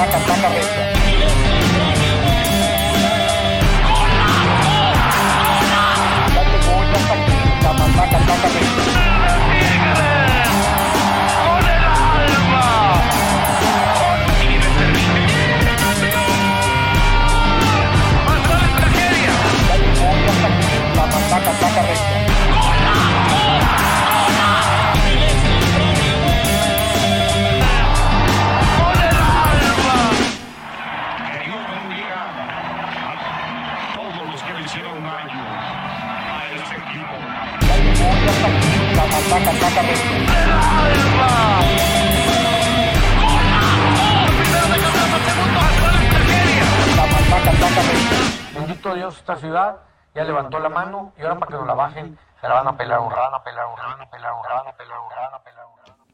saca, saca recta. Bendito Dios, esta ciudad ya levantó la mano y ahora para que nos la bajen, se la van a pelar un rana, pelar un rana, pelar un rana, pelar un rana, pelar un rana.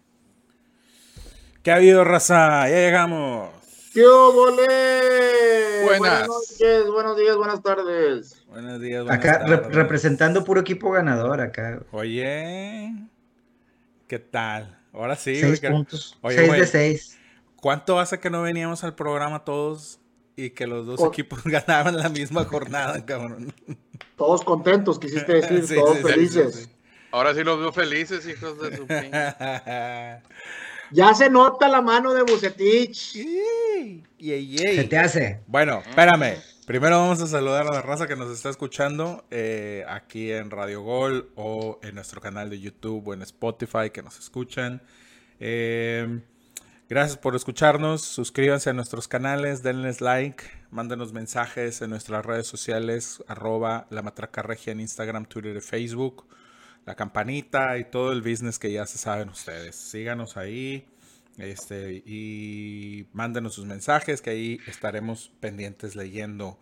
¿Qué ha habido, raza? Ya llegamos. ¡Qué óvole! Buenas. noches, buenos días, buenas tardes. Buenos días. buenas Acá re- representando puro equipo ganador acá. Oye, ¿qué tal? Ahora sí. seis puntos. Oye, seis de seis. ¿Cuánto hace que no veníamos al programa todos y que los dos equipos ganaban la misma jornada, cabrón? Todos contentos, quisiste decir, Sí, todos sí, felices. sí, sí. Ahora sí los veo felices, hijos de su pinche. Ya se nota la mano de Bucetich. Yey, yey, yey. Se te hace. Bueno, espérame. Primero vamos a saludar a la raza que nos está escuchando eh, aquí en Radio Gol o en nuestro canal de YouTube o en Spotify que nos escuchan. Eh, gracias por escucharnos. Suscríbanse a nuestros canales, denles like, mándenos mensajes en nuestras redes sociales, arroba la matraca regia en Instagram, Twitter y Facebook. La campanita y todo el business que ya se saben ustedes. Síganos ahí. Este, y mándenos sus mensajes que ahí estaremos pendientes leyendo.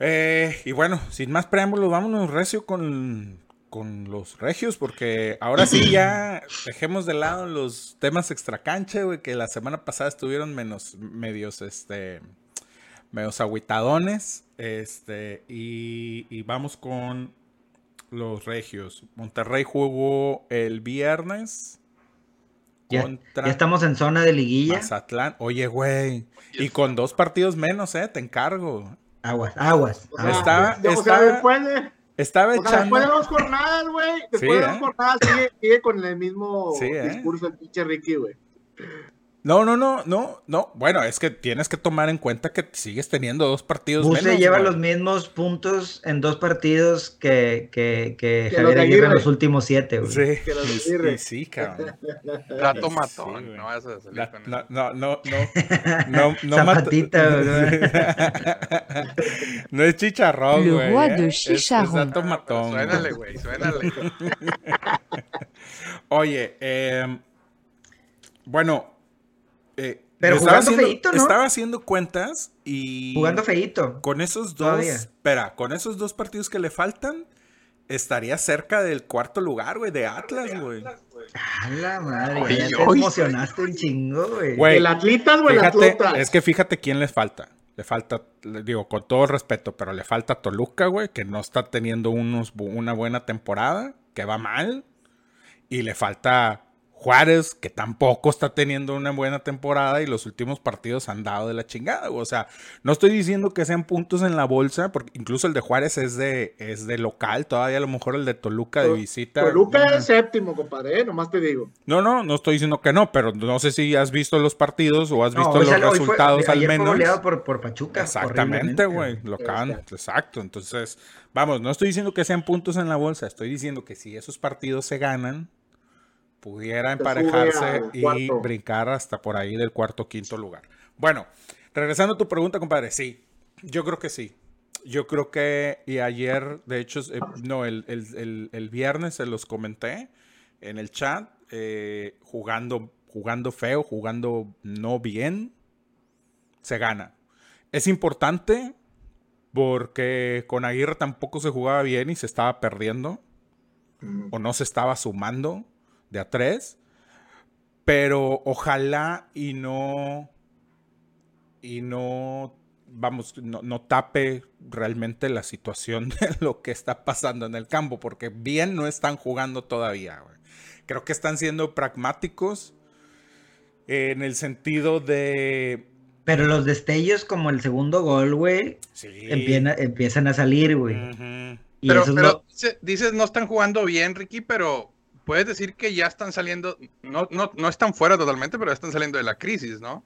Eh, y bueno, sin más preámbulos, vámonos recio con, con los regios, porque ahora sí ya dejemos de lado los temas extracancha, güey, que la semana pasada estuvieron menos, medios, este, medios agüitadones, este, y, y vamos con los regios. Monterrey jugó el viernes Ya, contra ya estamos en zona de liguilla. Mazatlán. Oye, güey. Y con dos partidos menos, ¿eh? Te encargo. Aguas, aguas. Aguas. Está- sea, después de, Estaba o sea, después de echando. dos jornadas, güey. Después Sí, de ¿eh? dos jornadas sigue, sigue con el mismo Sí, ¿eh? discurso el pinche Ricky, güey. No, no, no, no, no. Bueno, es que tienes que tomar en cuenta que sigues teniendo dos partidos Buse menos. lleva güey. los mismos puntos en dos partidos que, que, que Que Javier Aguirre en los últimos siete, güey. Sí, Que los y sí, cabrón. Trato Sí, matón. güey. no vas a salir La- con no, eso. no, no, no, no, Zapatita, güey. no es chicharrón, güey. ¿eh? Es- es chicharrón. dato Ah, pero matón, güey. Suénale, güey, suénale. Oye, eh, bueno, eh, Pero estaba jugando haciendo, feíto, ¿no? Estaba haciendo cuentas y Jugando feíto. con esos dos, Todavía. espera, con esos dos partidos que le faltan, estaría cerca del cuarto lugar, güey, de Atlas, güey. A la madre, Oye, ya te emocionaste un chingo, güey. Güey, ¿El Atlitas o el Fíjate, Atlotas? es que fíjate quién les falta. Le falta, le digo, con todo respeto, pero le falta Toluca, güey, que no está teniendo unos, una buena temporada, que va mal. Y le falta Juárez, que tampoco está teniendo una buena temporada y los últimos partidos han dado de la chingada. O sea, no estoy diciendo que sean puntos en la bolsa, porque incluso el de Juárez es de, es de local, todavía a lo mejor el de Toluca de visita. Toluca es séptimo, compadre, ¿eh? nomás te digo. no, no, no estoy diciendo que no, pero no sé si has visto los partidos o has visto los fue- resultados al ayer fue menos. goleado por, por Pachuca. Exactamente, güey. horriblemente, Lo acaban, exacto. Entonces, vamos, no estoy diciendo que sean puntos en la bolsa, estoy diciendo que si esos partidos se ganan, pudiera emparejarse y brincar hasta por ahí del cuarto o quinto lugar. Bueno, regresando a tu pregunta, compadre, sí, yo creo que sí. Yo creo que, y ayer, de hecho, eh, no, el, el- el- el viernes se los comenté en el chat, eh, jugando, jugando feo, jugando no bien, se gana. Es importante porque con Aguirre tampoco se jugaba bien y se estaba perdiendo o no se estaba sumando de a tres. Pero ojalá y no. Y no. Vamos, no, no tape realmente la situación de lo que está pasando en el campo, porque bien no están jugando todavía. güey. Creo que están siendo pragmáticos en el sentido de Pero los destellos como el segundo gol, güey, Sí. empiezan, empiezan a salir, güey. Pero, lo- dices no están jugando bien, Ricky, pero puedes decir que ya están saliendo, no, no, no están fuera totalmente, pero ya están saliendo de la crisis, ¿no?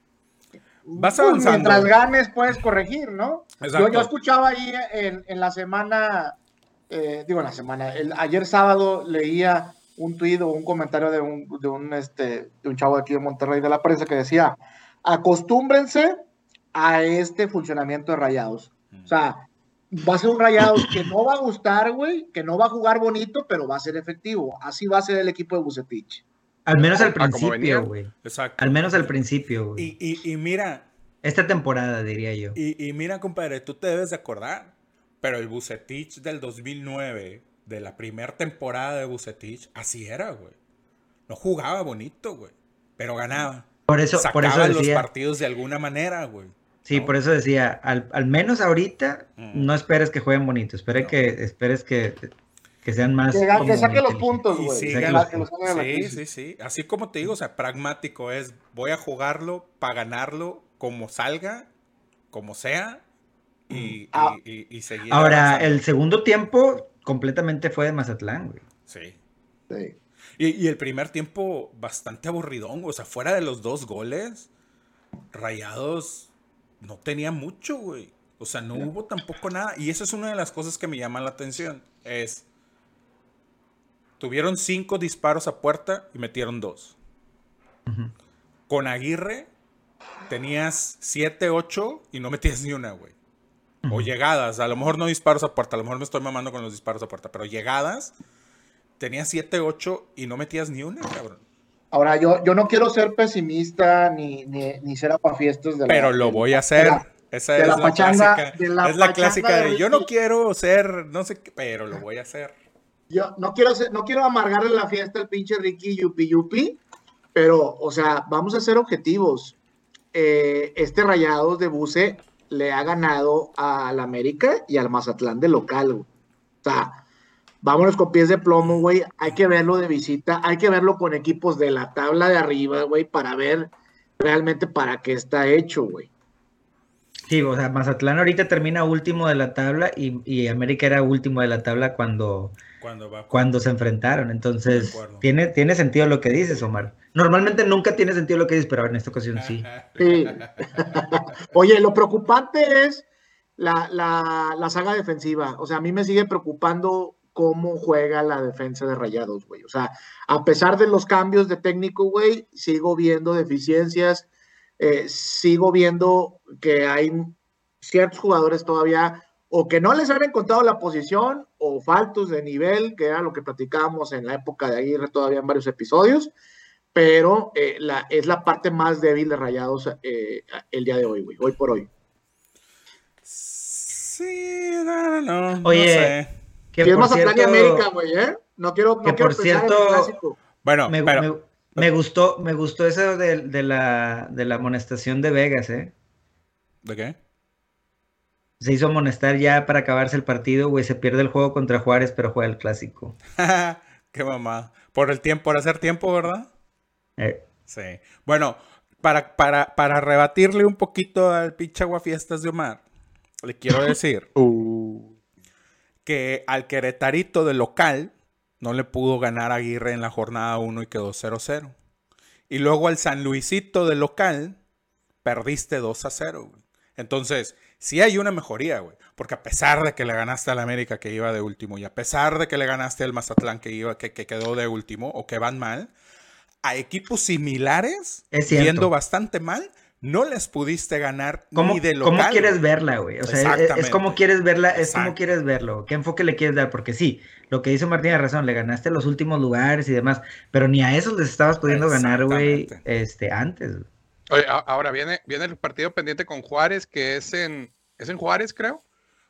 Vas Pues, avanzando. mientras ganes, puedes corregir, ¿no? Yo, escuchaba ahí en, en la semana, eh, digo en la semana, el, ayer sábado leía un tuit o un comentario de un, de, un, este, de un chavo de aquí de Monterrey de la prensa que decía, acostúmbrense a este funcionamiento de rayados. O sea, va a ser un rayados que no va a gustar, güey, que no va a jugar bonito, pero va a ser efectivo. Así va a ser el equipo de Bucetich. al menos al Ah, venía. principio, güey. Exacto. Al menos al principio, güey. Y, y, y mira, Esta temporada, diría yo. y, y mira, compadre, tú te debes de acordar, pero el Bucetich del 2009, de la primera temporada de Bucetich, así era, güey. No jugaba bonito, güey, pero ganaba. Por eso, por Sacaba eso los partidos de alguna manera, güey. Sí, ¿no? por eso decía, al, al menos ahorita, Mm. no esperes que jueguen bonito, espere No. que, esperes que, que sean más. Que, que saque los puntos, güey. sí, Sí, sí, sí. Así como te digo, o sea, pragmático es, voy a jugarlo para ganarlo como salga, como sea, y, Ah. y- y- y seguir Ahora, avanzando. el segundo tiempo completamente fue de Mazatlán, güey. Sí. Sí. Y, y el primer tiempo bastante aburridón, o sea, fuera de los dos goles, Rayados no tenía mucho, güey. O sea, no hubo tampoco nada. Y esa es una de las cosas que me llama la atención. Es, tuvieron cinco disparos a puerta y metieron dos. Con Aguirre tenías siete, ocho y no metías ni una, güey. O llegadas, a lo mejor no disparos a puerta, a lo mejor me estoy mamando con los disparos a puerta, pero llegadas, tenías 7, 8 y no metías ni una, cabrón. Ahora, yo, yo no quiero ser pesimista ni, ni, ni ser apafiestos de la. Pero lo voy a hacer. Esa es la pachanga- clásica. de la es la pachanga clásica de de yo no quiero ser, no sé qué, pero lo voy a hacer. Yo no quiero, ser- no quiero amargarle la fiesta al pinche Ricky Yupi Yupi, pero, o sea, vamos a ser objetivos. Eh, este Rayados de Buce le ha ganado al América y al Mazatlán de local. O sea, vámonos con pies de plomo, güey. Hay que verlo de visita, hay que verlo con equipos de la tabla de arriba, güey, para ver realmente para qué está hecho, güey. Sí, o sea, Mazatlán ahorita termina último de la tabla y, y América era último de la tabla cuando, Cuando va. cuando se enfrentaron. Entonces, tiene, tiene sentido lo que dices, Omar. Normalmente nunca tiene sentido lo que dices, pero en esta ocasión sí. Sí. Oye, lo preocupante es la, la, la saga defensiva. O sea, a mí me sigue preocupando cómo juega la defensa de Rayados, güey. O sea, a pesar de los cambios de técnico, güey, sigo viendo deficiencias, eh, sigo viendo que hay ciertos jugadores todavía o que no les han encontrado la posición o faltos de nivel, que era lo que platicábamos en la época de Aguirre todavía en varios episodios, pero eh, la, es la parte más débil de Rayados eh, el día de hoy, güey, hoy por hoy. Sí, no, no, no. Oye, no sé. Que Si es Mazatlán y cierto- América, güey, ¿eh? No quiero, no que quiero por pensar en el cierto- clásico. Bueno, me, pero. me- me gustó, me gustó eso de, de la, de la amonestación de Vegas, ¿eh? ¿De qué? Se hizo amonestar ya para acabarse el partido, güey. Se pierde el juego contra Juárez, pero juega el clásico. qué mamá. Por el tiempo, por hacer tiempo, ¿verdad? Eh, Sí. Bueno, para, para, para rebatirle un poquito al pinche aguafiestas de Omar, le quiero decir que al Queretarito de local no le pudo ganar a Aguirre en la jornada 1 y quedó 0-0. Y luego al San Luisito de local perdiste 2-0. güey. Entonces, sí hay una mejoría, güey. Porque a pesar de que le ganaste al América que iba de último y a pesar de que le ganaste al Mazatlán que, iba, que, que quedó de último o que van mal, a equipos similares, yendo bastante mal, no les pudiste ganar ¿Cómo, ni de local. cómo quieres verla, güey? O sea, es- es, como quieres verla, es como Exacto. quieres verlo. ¿Qué enfoque le quieres dar? Porque sí, lo que dice Martín tiene razón, le ganaste los últimos lugares y demás, pero ni a esos les estabas pudiendo ganar, güey, este, antes. Oye, ahora viene, viene el partido pendiente con Juárez, que es en, es en Juárez, creo.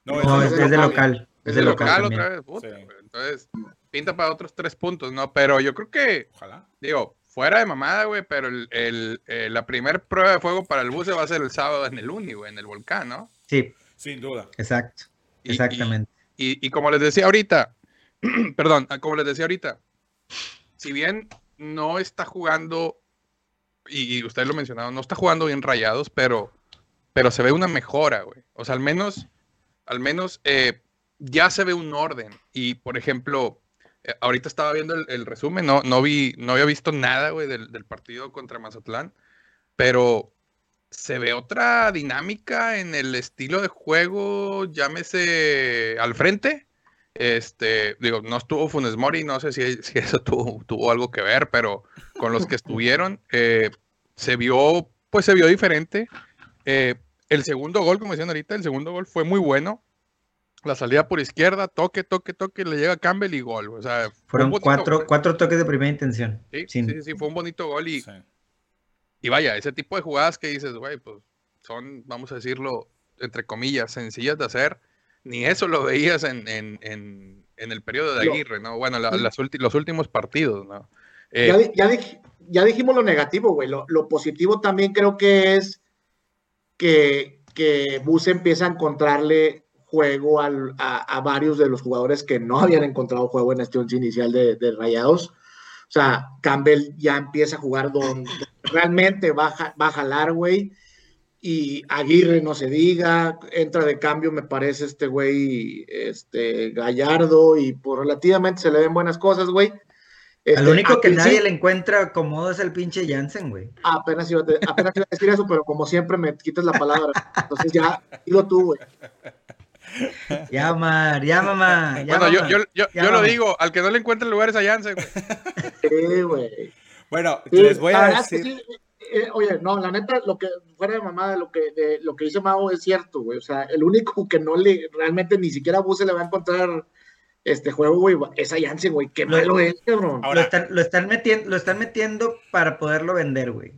No, No, es es, de es de local. local. Es Es de local, otra vez. puta, Sí. güey. Entonces, pinta para otros tres puntos, ¿no? Pero yo creo que, Ojalá. digo, fuera de mamada, güey, pero el, el- eh, la primer prueba de fuego para el buce va a ser el sábado en el Uni, güey, en el volcán, ¿no? Sí, Sin duda. exacto. Y- Exactamente. Y, y como les decía ahorita, perdón, ah, como les decía ahorita, si bien no está jugando, y, y ustedes lo mencionaron, no está jugando bien rayados, pero pero se ve una mejora, güey. O sea, al menos, al menos eh, ya se ve un orden. Y, por ejemplo, ahorita estaba viendo el, el resumen, no, no, vi, no había visto nada, güey, del, del partido contra Mazatlán, pero se ve otra dinámica en el estilo de juego, llámese al frente. Este, digo, no estuvo Funes Mori, no sé si, si eso tuvo, tuvo algo que ver, pero con los que estuvieron, eh, se vio, pues se vio diferente. Eh, el segundo gol, como decían ahorita, el segundo gol fue muy bueno. La salida por izquierda, toque, toque, toque, le llega Campbell y gol. O sea, fue Fueron bonito cuatro, gol. cuatro toques de primera intención. Sí, Sin- sí, sí, fue un bonito gol y, Sí. y vaya, ese tipo de jugadas que dices, güey, pues son, vamos a decirlo, entre comillas, sencillas de hacer. Ni eso lo veías en, en, en, en el periodo de Aguirre, ¿no? Bueno, la- las ulti- los últimos partidos, ¿no? Eh, Ya, ya, dij- ya dijimos lo negativo, güey. Lo, lo positivo también creo que es que, que Bus empieza a encontrarle juego al- a, a varios de los jugadores que no habían encontrado juego en este once inicial de, de Rayados. O sea, Campbell ya empieza a jugar donde realmente va, a ja- va a jalar, güey. Y Aguirre, no se diga, entra de cambio, me parece este güey, este Gallardo, y por relativamente se le ven buenas cosas, güey. Al Este, único que nadie le encuentra cómodo es el pinche Jansen, güey. Apenas iba, a apenas iba a decir eso, pero como siempre me quitas la palabra. Entonces ya, dilo tú, güey. Ya, Mar, ya, mamá. ya, bueno, yo, mamá. yo, yo, Ya, yo lo mamá. digo, al que no le encuentre lugares a Jansen, güey. Sí, güey. Bueno, Sí, les voy la a verdad es que decir. sí, eh, oye, no, la neta, lo que fuera de mamada, lo que, de, lo que dice Mau es cierto, güey. O sea, el único que no le, realmente ni siquiera a Buse le va a encontrar este juego, güey, es a Jansen, güey. Qué Lo- malo es, cabrón. Ahora- Lo están, lo, están metiendo, lo están metiendo para poderlo vender, güey.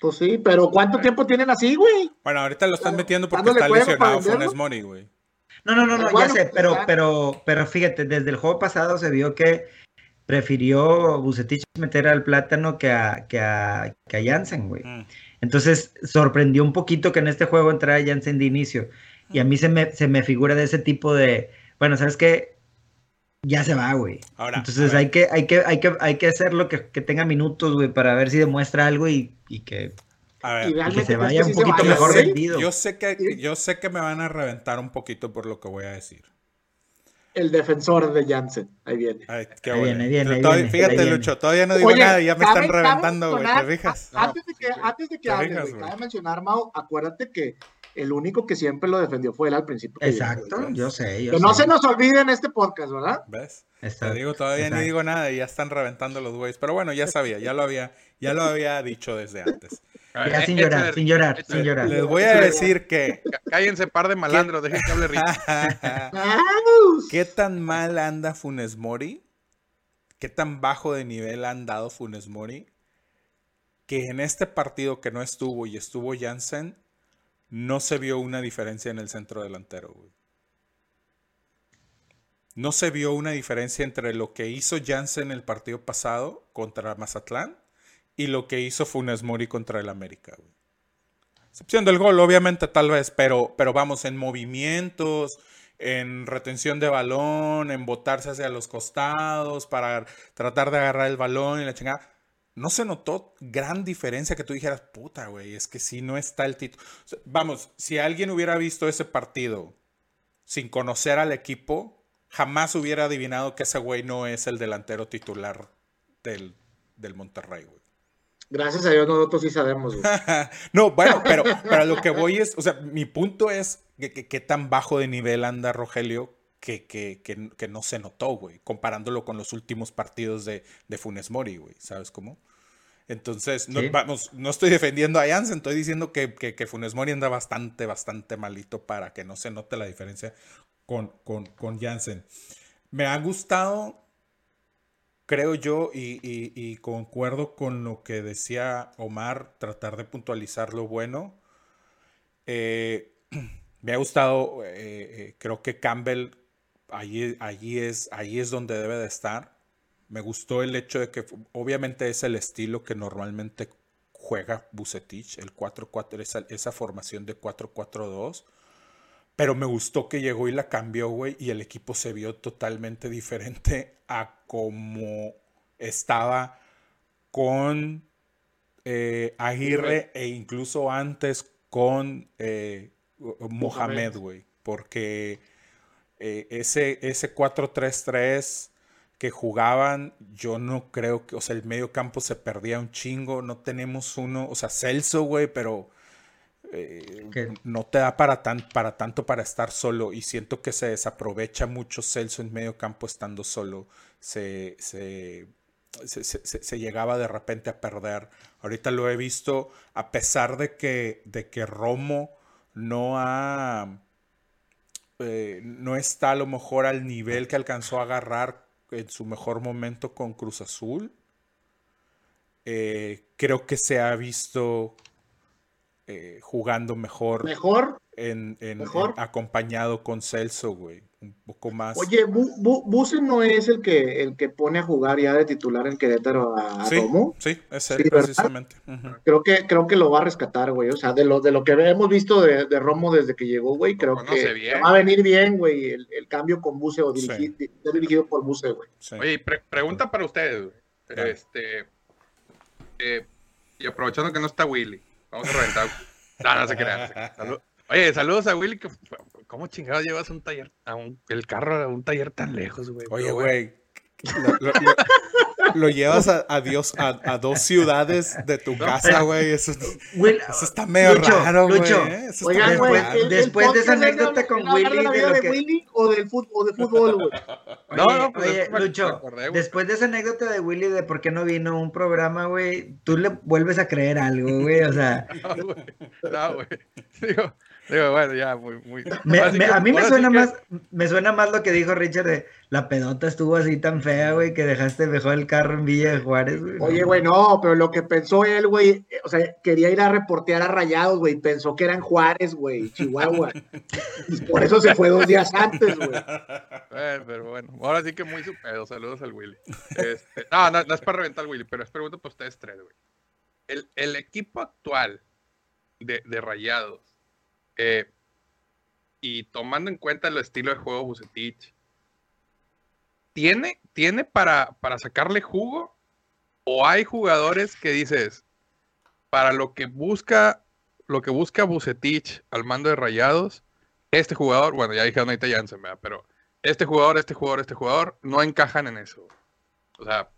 Pues sí, pero ¿cuánto tiempo tienen así, güey? Bueno, ahorita lo están metiendo porque está lesionado. Funes Mori, güey. No, no, no, no, Bueno, ya sé, pues, pero, pero, pero fíjate, desde el juego pasado se vio que prefirió Bucetich meter al plátano que a, que a, que a Jansen, güey. Mm. Entonces sorprendió un poquito que en este juego entrara Jansen de inicio. Y a mí se me, se me figura de ese tipo de, bueno, ¿sabes qué? Ya se va, güey. Ahora, Entonces hay que, hay que, hay que, hay que hacerlo que, que tenga minutos, güey, para ver si demuestra algo y, y que, A Y ver, y que realmente se crees vaya un poquito vaya, mejor güey? vendido. yo sé que yo sé que me van a reventar un poquito por lo que voy a decir. El defensor de Jansen, ahí viene. Ay, qué Ahí viene, ahí viene, ahí Todavía- viene, Fíjate, ahí viene. Lucho, todavía no digo Oye, nada y ya me cabe- están cabe reventando, güey. ¿Te fijas? Antes de que, antes de que hables, cabe mencionar, Mau, acuérdate que el único que siempre lo defendió fue él al principio. Exacto, yo sé, yo Que no se nos olvide en este podcast, ¿verdad? ¿Ves? Exacto, Te digo, todavía exacto. ni digo nada y ya están reventando los güeyes. Pero bueno, ya sabía, ya lo había, ya lo había dicho desde antes. A ver, Ya sin llorar, sin llorar, échale. sin llorar. Les voy a decir que. Cá- Cállense, par de malandros, dejen que hable. ¡Aus! ¿Qué tan mal anda Funes Mori? ¿Qué tan bajo de nivel ha andado Funes Mori? Que en este partido que no estuvo y estuvo Jansen, no se vio una diferencia en el centro delantero, güey. No se vio una diferencia entre lo que hizo Jansen el partido pasado contra Mazatlán y lo que hizo Funes Mori contra el América, güey. Excepción del gol, obviamente, tal vez, pero, pero vamos, en movimientos, en retención de balón, en botarse hacia los costados para tratar de agarrar el balón y la chingada. No se notó gran diferencia que tú dijeras, puta, güey, es que si no está el título. Vamos, si alguien hubiera visto ese partido sin conocer al equipo, jamás hubiera adivinado que ese güey no es el delantero titular del, del Monterrey, güey. Gracias a Dios nosotros sí sabemos, güey. no, bueno, pero, pero lo que voy es, o sea, mi punto es que, que- que tan bajo de nivel anda Rogelio que, que, que- que no se notó, güey, comparándolo con los últimos partidos de, de Funes Mori, güey, ¿sabes cómo? Entonces, no, Sí. vamos, no estoy defendiendo a Jansen, estoy diciendo que, que, que Funes Mori anda bastante, bastante malito para que no se note la diferencia con, con, con Jansen. Me ha gustado creo yo, y, y- y concuerdo con lo que decía Omar, tratar de puntualizar lo bueno. Eh, me ha gustado, eh, eh, creo que Campbell allí, allí, es, allí es donde debe de estar. Me gustó el hecho de que obviamente es el estilo que normalmente juega Bucetich, el 4-4, esa, esa formación de 4-4-2. Pero me gustó que llegó y la cambió, güey, y el equipo se vio totalmente diferente a como estaba con eh, Aguirre e incluso antes con eh, Mohamed, güey. Porque eh, ese, ese 4-3-3 que jugaban, yo no creo que, o sea, el medio campo se perdía un chingo, no tenemos uno, o sea, Celso, güey, pero eh, no te da para, tan, para tanto para estar solo y siento que se desaprovecha mucho Celso en medio campo estando solo, se, se, se, llegaba de repente a perder. Ahorita lo he visto, a pesar de que, de que Romo no ha... Eh, no está a lo mejor al nivel que alcanzó a agarrar en su mejor momento con Cruz Azul. Eh, creo que se ha visto eh, jugando mejor. Mejor. En, ¿Mejor? acompañado con Celso, güey. Un poco más. Oye, Buse no es el que, el que pone a jugar ya de titular en Querétaro a, sí, Romo. Sí, es él, precisamente. Creo que, creo que lo va a rescatar, güey. O sea, de lo, de lo que hemos visto de, Romo desde que llegó, güey, creo que va a venir bien, güey, el, cambio con Buse o dirigido por Buse, güey. Oye, pregunta para ustedes, güey. Este. Eh, y aprovechando que no está Willy. Vamos a reventar. no, no se crea. Oye, saludos a Willy. Que, ¿Cómo chingados llevas un taller, a un, el carro a un taller tan lejos, güey? Oye, güey. Lo, llevas a, Dios, a, dos ciudades de tu casa, güey. Eso, eso, está medio raro, güey. ¿eh? Oigan, güey, después de esa anécdota con Willy. ¿De, de, de Willy o del fútbol, de fútbol, güey? No, no, pues oye, Lucho, después de esa anécdota de Willy de por qué no vino un programa, güey, tú le vuelves a creer algo, güey, o sea. No, güey. Digo, digo, bueno, ya, muy, muy. a mí me suena más, me suena más lo que dijo Richard de la pedota estuvo así tan fea, güey, que dejaste mejor el carro en Villa de Juárez, güey. Oye, güey, no, pero lo que pensó él, güey, eh, o sea, quería ir a reportear a Rayados, güey, pensó que eran Juárez, güey, Chihuahua. y por eso se fue dos días antes, güey. Eh, pero bueno, ahora sí que muy su pedo, saludos al Willy. Este, no, no, es para reventar al Willy, pero es pregunta para ustedes tres, güey. El, el, equipo actual de, de Rayados, y tomando en cuenta el estilo de juego Bucetich, ¿tiene, tiene para, para sacarle jugo? ¿O hay jugadores que dices, para lo que busca, lo que busca Bucetich al mando de Rayados, este jugador, bueno, ya dije Anita Jansen, pero este jugador, este jugador, este jugador, no encajan en eso. O sea,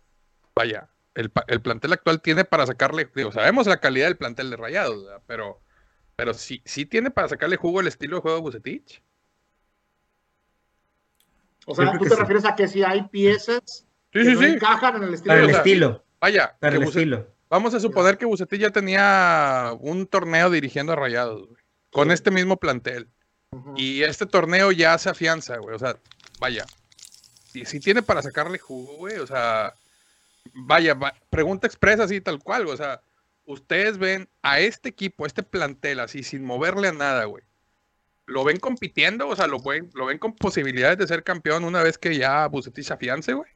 vaya, el, el plantel actual tiene para sacarle, digo, sabemos la calidad del plantel de Rayados, pero, pero sí, sí tiene para sacarle jugo el estilo de juego de Bucetich. O sea, tú te refieres a que si hay piezas que no encajan en el estilo. Para el estilo. Vaya, para el estilo. Vamos a suponer que Bucetich ya tenía un torneo dirigiendo a Rayados, güey, con este mismo plantel. Y este torneo ya se afianza, güey. O sea, vaya. Y si tiene para sacarle jugo, güey. O sea, vaya, pregunta expresa así tal cual, güey. O sea, ustedes ven a este equipo, a este plantel así, sin moverle a nada, güey. ¿Lo ven compitiendo? O sea, ¿lo, ven, ¿lo ven con posibilidades de ser campeón una vez que ya Bucetich se afiance, güey?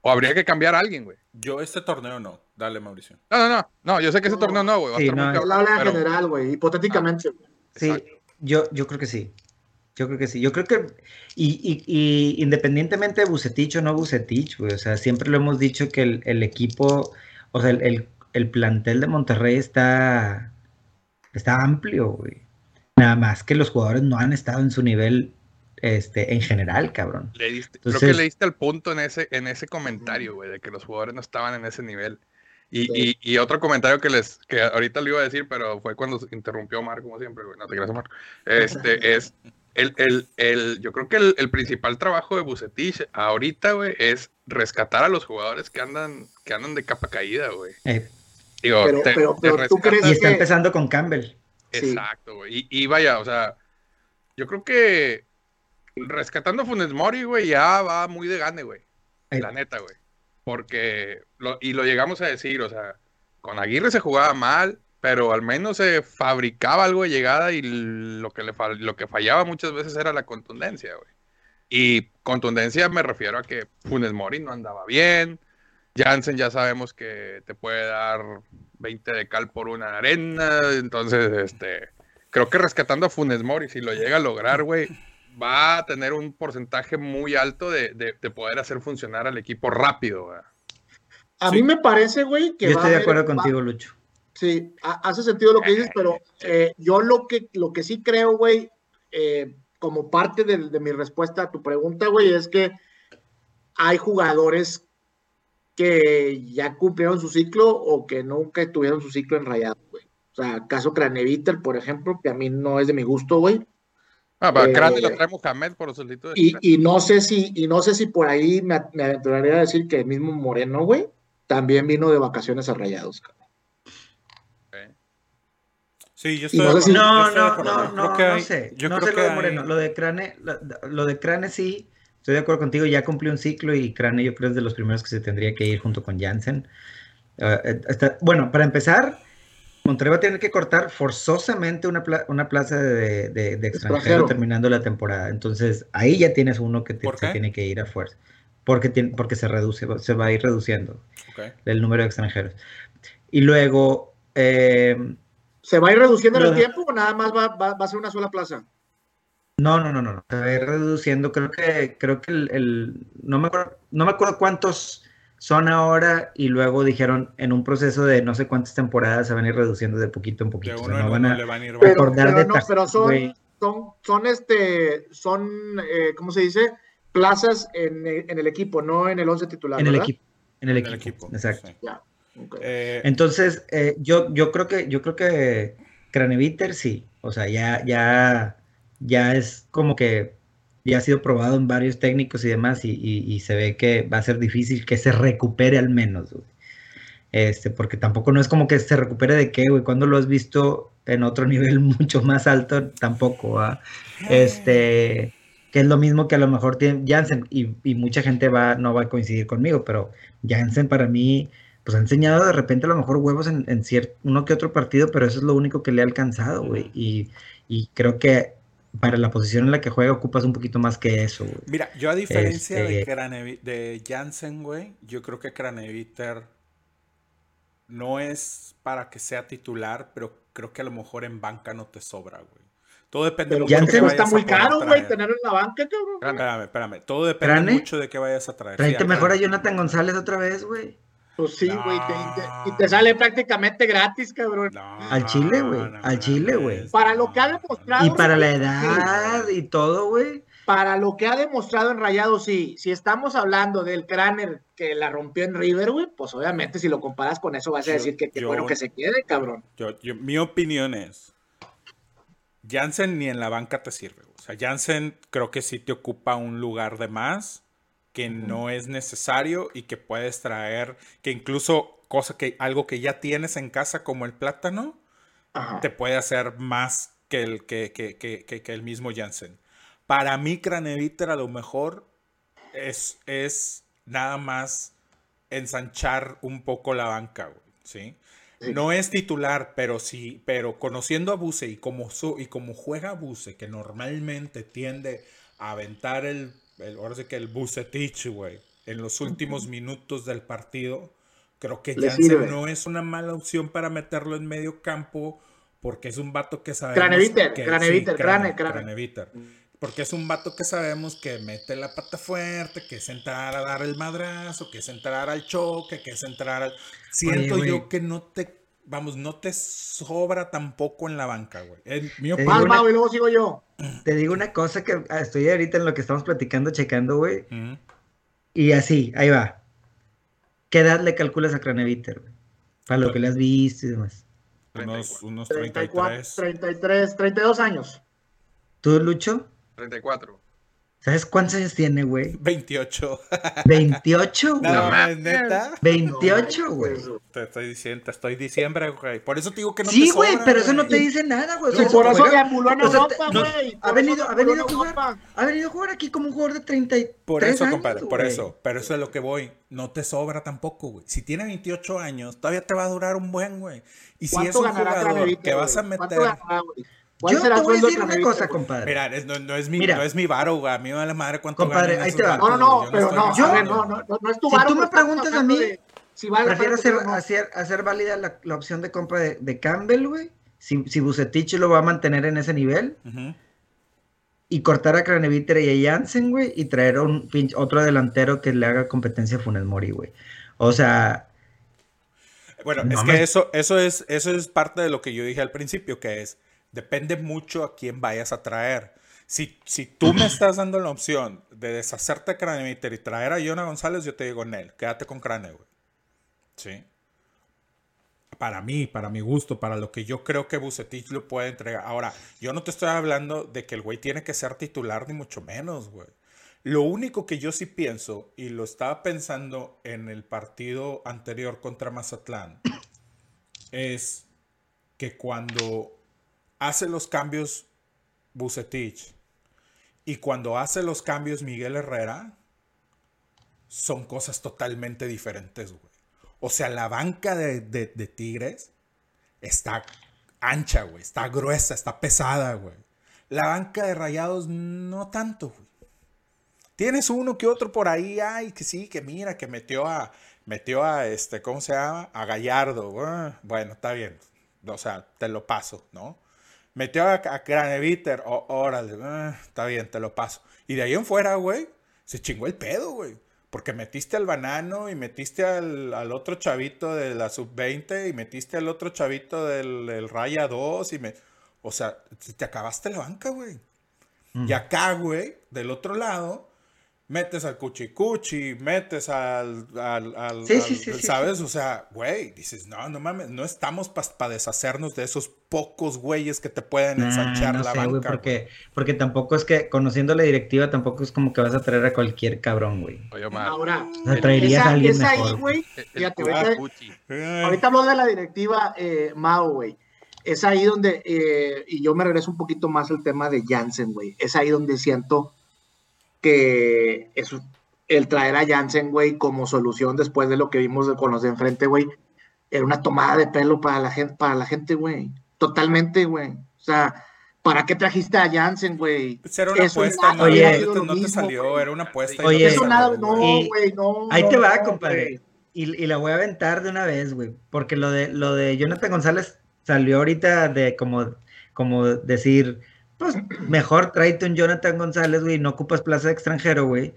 ¿O habría que cambiar a alguien, güey? Yo este torneo no. Dale, Mauricio. No, no, no. No, yo sé que ese torneo no, güey. Sí, no, habla en general, güey. Hipotéticamente. sí, yo, yo creo que sí. Yo creo que sí. Yo creo que, y, y, independientemente de Bucetich o no Bucetich, güey, o sea, siempre lo hemos dicho que el, el equipo, o sea, el, el, plantel de Monterrey está, está amplio, güey. Nada más que los jugadores no han estado en su nivel este, en general, cabrón. creo que le diste al punto en ese, en ese comentario, güey, de que los jugadores no estaban en ese nivel. Y, y, otro comentario que les, que ahorita le iba a decir, pero fue cuando se interrumpió Omar, como siempre, güey. No te creas, Omar. Este, es el, el, el, yo creo que el, el, principal trabajo de Bucetich ahorita, güey, es rescatar a los jugadores que andan, que andan de capa caída, güey. Eh. Digo, pero, pero, ¿tú crees y está empezando con Campbell. Exacto, güey. Y, vaya, o sea, yo creo que rescatando Funes Mori, güey, ya va muy de gane, güey. La neta, güey. Porque, lo, y lo llegamos a decir, o sea, con Aguirre se jugaba mal, pero al menos se fabricaba algo de llegada y lo que, le, lo que fallaba muchas veces era la contundencia, güey. Y contundencia me refiero a que Funes Mori no andaba bien. Jansen ya sabemos que te puede dar 20 de cal por una arena. Entonces, este, creo que rescatando a Funes Mori, si lo llega a lograr, güey, va a tener un porcentaje muy alto de, poder hacer funcionar al equipo rápido. A mí me parece, güey, que. Yo estoy de acuerdo contigo, Lucho. Sí, ha- hace sentido lo que dices, pero eh, yo lo que, lo que sí creo, güey, eh, como parte de, de mi respuesta a tu pregunta, güey, es que hay jugadores que ya cumplieron su ciclo o que nunca tuvieron su ciclo en rayado, güey. O sea, caso Craneviter, por ejemplo, que a mí no es de mi gusto, güey. Ah, para Eh, Crane lo trae Mohamed por los de Y, y no sé si, y no sé si por ahí me, me aventuraría a decir que el mismo Moreno, güey, también vino de vacaciones a rayados, cabrón. Sí, yo estoy no de No, de no, no, creo no, no sé. yo no creo sé lo que de hay- Moreno. Lo de Crane, lo, lo de Crane sí. Estoy de acuerdo contigo, ya cumplió un ciclo y Crane yo creo es de los primeros que se tendría que ir junto con Jansen. Eh, eh, bueno, para empezar, Monterrey va a tener que cortar forzosamente una, pla- una plaza de, de- de extranjero, Extranjero. terminando la temporada. Entonces, ahí ya tienes uno que te- ¿Por se tiene que ir a fuerza. Porque, tiene- porque se reduce, se va a ir reduciendo el número de extranjeros. Y luego, eh, ¿Se va a ir reduciendo el tiempo o nada más va, va- va a ser una sola plaza? No, no, no, no, no. Se va a ir reduciendo. Creo que, creo que el, el- no me acuerdo, no me acuerdo cuántos son ahora y luego dijeron en un proceso de no sé cuántas temporadas se van a ir reduciendo de poquito en De poquito. O sea, uno no en van uno a- le van a ir Pero, Recordar pero de no, pero son, son, son este, son, eh, ¿cómo se dice? Plazas en, en el equipo, no en el 11 titular. en el equipo. En el en equipo. el equipo. Exacto. sí. Eh, Entonces, eh, yo, yo creo que, yo creo que Craneviter sí. O sea, ya, ya, ya es como que ya ha sido probado en varios técnicos y demás, y, se ve que va a ser difícil que se recupere al menos, güey. Este, porque tampoco no es como que se recupere de qué, güey. Cuando lo has visto en otro nivel mucho más alto, tampoco, ¿ah? Este, que es lo mismo que a lo mejor tiene Jansen, y, mucha gente va, no va a coincidir conmigo, pero Jansen para mí, pues ha enseñado de repente a lo mejor huevos en, en cier- uno que otro partido, pero eso es lo único que le ha alcanzado, güey. Y creo que para la posición en la que juega ocupas un poquito más que eso, güey. Mira, yo a diferencia de, Este- Cranevi- de Jansen, güey, yo creo que Craneviter no es para que sea titular, pero creo que a lo mejor en banca no te sobra, güey. Todo depende Pero de Jansen vayas a muy caro, güey, traer. tenerlo en la banca, cabrón. Espérame, espérame. Todo depende ¿Crane? mucho de qué vayas a traer. Sí, Tráete a mejor a. Jonathan González otra vez, güey. Pues sí, güey, y te sale prácticamente gratis, cabrón. No, Al Chile, güey, no al Chile, güey. Para lo que ha demostrado, Y para la sí. edad y todo, güey. Para lo que ha demostrado en Rayado, sí. Si estamos hablando del Craner que la rompió en River, güey, pues obviamente si lo comparas con eso vas a Yo- decir que qué yo- bueno que se quede, cabrón. Yo, yo- mi opinión es, Jansen ni en la banca te sirve. güey. O sea, Jansen creo que sí te ocupa un lugar de más que no es necesario y que puedes traer, que incluso cosa que algo que ya tienes en casa como el plátano, Ajá. te puede hacer más que el, que, que- que- que- el mismo Jansen. Para mí, Craneviter a lo mejor es, es nada más ensanchar un poco la banca, güey, ¿sí? Sí. No es titular, pero sí, pero conociendo a Buse y como, su- y como juega Buse, que normalmente tiende a aventar el, el ahora sí que el Bucetich, güey, en los últimos minutos del partido, creo que Jansen no es una mala opción para meterlo en medio campo, porque es un vato que sabemos Craneviter, que Craneviter, sí, Crane, Crane- Crane. Craneviter. Porque es un vato que sabemos que mete la pata fuerte, que es entrar a dar el madrazo, que es entrar al choque, que es entrar al... Siento yo que no te, vamos, no te sobra tampoco en la banca, güey. En mi Te Vas, opinión. digo Mau, y luego sigo yo. Te digo una cosa que estoy ahorita en lo que estamos platicando, checando, güey. Ujú. Y así, ahí va. ¿Qué edad le calculas a Craneviter, güey? Para lo que le has visto y demás. Unos, unos 34, 33. 33, 32 años. ¿Tú, Lucho? 34. ¿Sabes cuántos años tiene, güey? 28. 28, güey. No, mames, neta. 28, No, güey. Te estoy diciendo, te estoy diciembre, güey. Por eso te digo que no Sí, te güey, sobra, pero eso no güey. te dice nada, güey. O Y sea, por eso deambuló en Europa, no, güey. ha venido, ha venido a jugar, ha venido a jugar aquí como un jugador de 33 Por eso, años, compadre, por güey. eso. Pero eso es lo que voy. No te sobra tampoco, güey. Si tiene 28 años, todavía te va a durar un buen, güey. Y si es ¿Cuánto un ganará jugador que vas a güey? ¿Cuánto meter... ¿Cuál Yo será te voy a decir una cosa, compadre. Mira, es- no, no es mi, Mira. no es mi varo, güey. A mí me vale madre cuánto Compadre, ahí te va. No, no, no, pero no, a Yo- ver, no, no, no, es tu Si varo, tú me preguntas a mí, de si vale la Prefiero hacer, hacer, hacer válida la, la opción de compra de, de Campbell, güey. Si, si Bucetich lo va a mantener en ese nivel. Ujú. Y cortar a Craneviter y a Jansen, güey. Y traer a un pinche- otro delantero que le haga competencia a Funes Mori, güey. O sea, Bueno, No es me- que eso, eso, es, eso es parte de lo que yo dije al principio, que es, depende mucho a quién vayas a traer. Si, si tú me estás dando la opción de deshacerte de Craneviter y traer a Jonah González, yo te digo, Nel, quédate con Crane, güey. ¿Sí? Para mí, para mi gusto, para lo que yo creo que Bucetich lo puede entregar. Ahora, yo no te estoy hablando de que el güey tiene que ser titular, ni mucho menos, güey. Lo único que yo sí pienso, y lo estaba pensando en el partido anterior contra Mazatlán, es que cuando hace los cambios Bucetich y cuando hace los cambios Miguel Herrera, son cosas totalmente diferentes, güey. O sea, la banca de, de- de Tigres está ancha, güey. Está gruesa, está pesada, güey. La banca de Rayados no tanto, güey. Tienes uno que otro por ahí, ay, que sí, que mira, que metió a, metió a, este, ¿cómo se llama? A Gallardo. Ah, Bueno, está bien. O sea, te lo paso, ¿no? Metió a, a Craneviter, oh, órale, ah, está bien, te lo paso. Y de ahí en fuera, güey, se chingó el pedo, güey. Porque metiste al banano y metiste al, al otro chavito de la sub-20 y metiste al otro chavito del, del Raya 2 y me... O sea, te acabaste la banca, güey. Y acá, güey, del otro lado, metes al cuchicuchi, metes al, al, al- Sí, al- sí, sí, sí, ¿sabes? O sea, güey, dices, no, no mames, no estamos para deshacernos de esos pocos güeyes que te pueden Nah, ensanchar no la sé, güey, banca. güey. porque, porque tampoco es que, conociendo la directiva, tampoco es como que vas a traer a cualquier cabrón, güey. Oye, Omar. Ahora, O sea, traerías esa- a alguien es ahí, mejor. güey. el- el Fíjate, Cuchi ahorita- Ahorita habló de la directiva eh, Mao, güey. Es ahí donde, eh, y yo me regreso un poquito más al tema de Jansen, güey. Es ahí donde siento que es, el traer a Jansen, güey, como solución después de lo que vimos con los de enfrente, güey, era una tomada de pelo para la gente, para la gente, güey. Totalmente, güey. O sea, ¿para qué trajiste a Jansen, güey? Pues era una Eso apuesta, nada no, Oye. no te, no te salió, güey. era una apuesta. y Oye, Eso nada, güey. no, güey, no. Ahí no, te va, no, compadre. güey. Y, y la voy a aventar de una vez, güey. Porque lo de, lo de Jonathan González salió ahorita de como, como decir, pues mejor tráete un Jonathan González, güey, no ocupas plaza de extranjero, güey.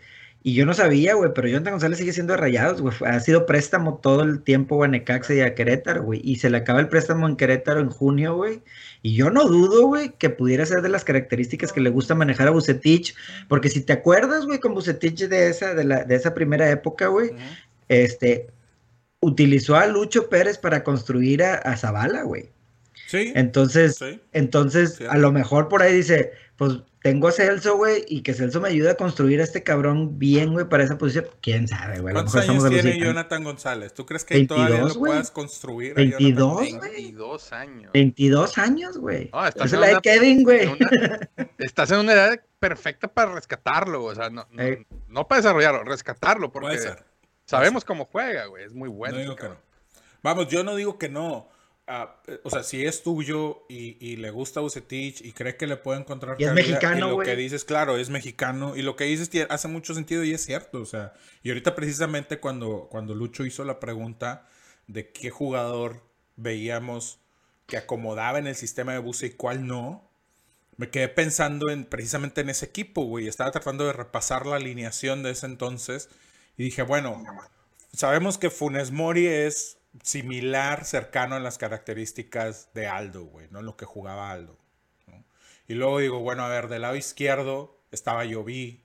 Y yo no sabía, güey, pero Jonathan González sigue siendo de rayados, güey. Ha sido préstamo todo el tiempo a Necaxa y a Querétaro, güey. Y se le acaba el préstamo en Querétaro en junio, güey. Y yo no dudo, güey, que pudiera ser de las características que le gusta manejar a Bucetich. Porque si te acuerdas, güey, con Bucetich de esa, de la, de esa primera época, güey, este, utilizó a Lucho Pérez para construir a, a Zavala, güey. Sí, Entonces, sí. entonces, a lo mejor por ahí dice, pues tengo a Celso, güey, y que Celso me ayude a construir a este cabrón bien, güey, para esa posición. ¿Quién sabe, güey? A lo ¿Cuántos mejor años estamos tiene. Jonathan González? ¿Tú crees que todavía 22, lo güey. puedas construir? a 22, Jonathan? güey. 22 años. 22 años, güey. No, estás es en la de una- Kevin, güey. estás en una edad perfecta para rescatarlo, o sea, no, no, Ey. no para desarrollarlo, rescatarlo, porque sabemos cómo juega, güey, es muy bueno. no digo ese que no. Vamos, yo no digo que no. Eh, o sea, si es tuyo y, y le gusta Bucetich y cree que le puede encontrar Y es mexicano, y lo güey. que dices, claro, es mexicano y lo que dices tiene- hace mucho sentido y es cierto, o sea, y ahorita precisamente cuando, cuando Lucho hizo la pregunta de qué jugador veíamos que acomodaba en el sistema de Buce y cuál no, me quedé pensando en precisamente en ese equipo, güey, estaba tratando de repasar la alineación de ese entonces y dije, bueno, sabemos que Funes Mori es similar, cercano en las características de Aldo, güey, ¿no? Lo que jugaba Aldo. ¿no? Y luego digo, bueno, a ver, del lado izquierdo estaba Jovi.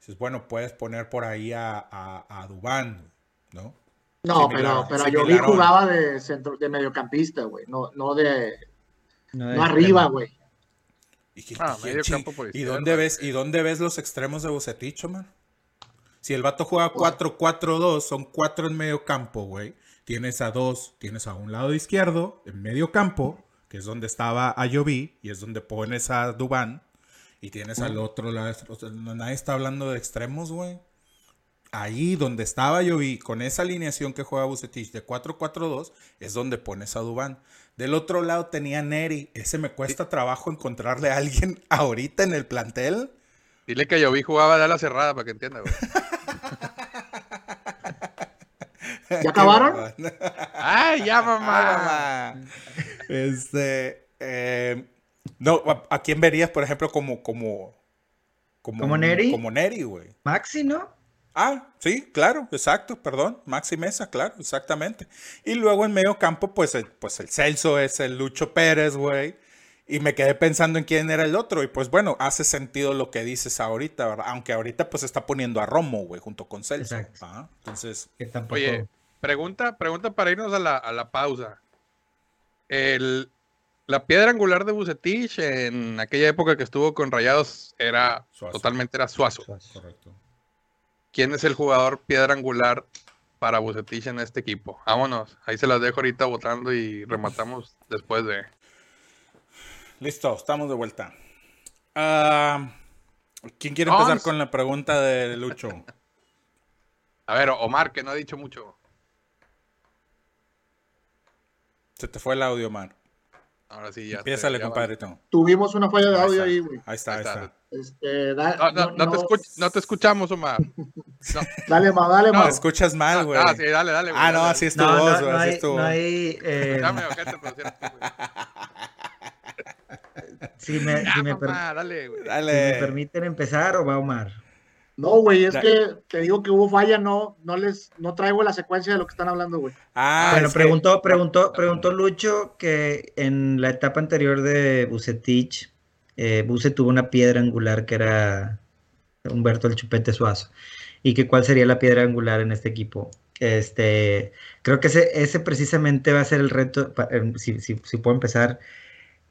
Dices, bueno, puedes poner por ahí a, a, a Dubán, ¿no? No, Similar- pero, pero yo vi similarón. jugaba de centro, de mediocampista, güey, no, no de, No, arriba, güey. ¿Y, qué- Ah, medio campo por ¿y dónde ves. ¿Y dónde ves los extremos de Bucetich, man? Si el vato juega 4-4-2, son cuatro en medio campo, güey. Tienes a dos, tienes a un lado izquierdo, en medio campo, que es donde estaba Ayoví, y es donde pones a Dubán, y tienes al otro lado. nadie está hablando de extremos, güey. Ahí donde estaba Ayoví, con esa alineación que juega Bucetich de 4-4-2, es donde pones a Dubán. Del otro lado tenía Neri. Ese me cuesta trabajo encontrarle a alguien ahorita en el plantel. Dile que yo vi jugaba de ala cerrada para que entienda, güey. ¿Ya acabaron? ¡Ay, ya, mamá! Mamá. Este. eh, no, ¿a, a quién verías, por ejemplo, como. Como, ¿Como Neri? Como Neri, güey. Maxi, ¿no? Ah, sí, claro, exacto, perdón, Maxi Mesa, claro, exactamente. Y luego en medio campo, pues el, pues el Celso es el Lucho Pérez, güey. Y me quedé pensando en quién era el otro. Y pues bueno, hace sentido lo que dices ahorita, ¿verdad? Aunque ahorita pues está poniendo a Romo, güey, junto con Celso. Exacto. Ah, entonces, Que tampoco... Oye, pregunta, pregunta para irnos a la, a la pausa. El, la piedra angular de Bucetich en aquella época que estuvo con Rayados era Suazo. totalmente era Suazo. correcto. ¿Quién es el jugador piedra angular para Bucetich en este equipo? Vámonos, ahí se las dejo ahorita votando y rematamos después de. Listo, estamos de vuelta. Ah, ¿Quién quiere empezar con la pregunta de Lucho? A ver, Omar, que no ha dicho mucho. Se te fue el audio, man. Ahora sí, ya. Empiézale, compadrito. Tuvimos una falla de audio ahí, güey. Ahí está, ahí Ahí está. Este, da- No, no, no te escuch- no te escuchamos, Omar. No, Dale, ma, dale, No, ma. Te escuchas mal, güey. ah, sí, dale, dale. güey, Ah, no, dale. así es tu No, voz, no, güey, no así hay, es tu no voz. hay, eh, Dame, ojete, pero si me, si me dale, güey. si me permiten empezar o va Omar. No, güey, es que te digo que hubo falla, no, no les, no traigo la secuencia de lo que están hablando, güey. Ah, bueno, es que- preguntó, preguntó, preguntó Lucho que en la etapa anterior de Bucetich, eh, Buce tuvo una piedra angular que era Humberto el Chupete Suazo. Y que cuál sería la piedra angular en este equipo. Este, creo que ese, ese precisamente va a ser el reto, eh, si, si- si puedo empezar,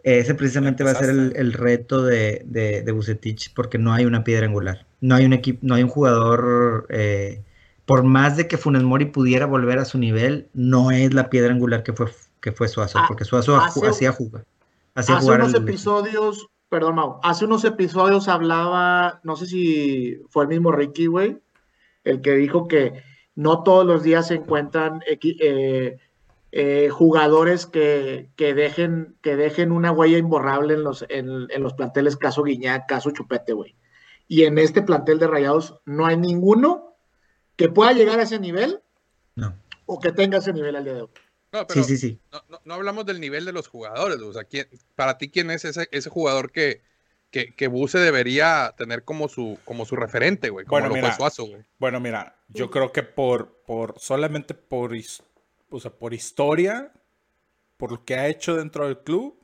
ese precisamente va a ser el, reto de, de, de Vucetich, porque no hay una piedra angular. No hay un equipo, no hay un jugador, eh, por más de que Funes Mori pudiera volver a su nivel, no es la piedra angular que fue, que fue Suazo, Ah, porque Suazo hace- hacía jugar. Hacía Hace jugar unos episodios, perdón, Mau, hace unos episodios hablaba, no sé si fue el mismo Ricky, güey, el que dijo que no todos los días se encuentran eh, eh, jugadores que, que dejen, que dejen una huella imborrable en los, en, en los planteles caso Guiñac, caso Chupete, güey. Y en este plantel de Rayados no hay ninguno que pueda llegar a ese nivel No. o que tenga ese nivel al día de hoy. No, pero Sí, sí, sí. No, no- no hablamos del nivel de los jugadores. O sea, ¿quién- para ti, ¿quién es ese, ese jugador que, que, que Buse debería tener como su, como su referente, güey? Como Bueno, lo mira. fue Suazo, güey. Bueno, mira, yo creo que por, por solamente por, o sea, por historia, por lo que ha hecho dentro del club,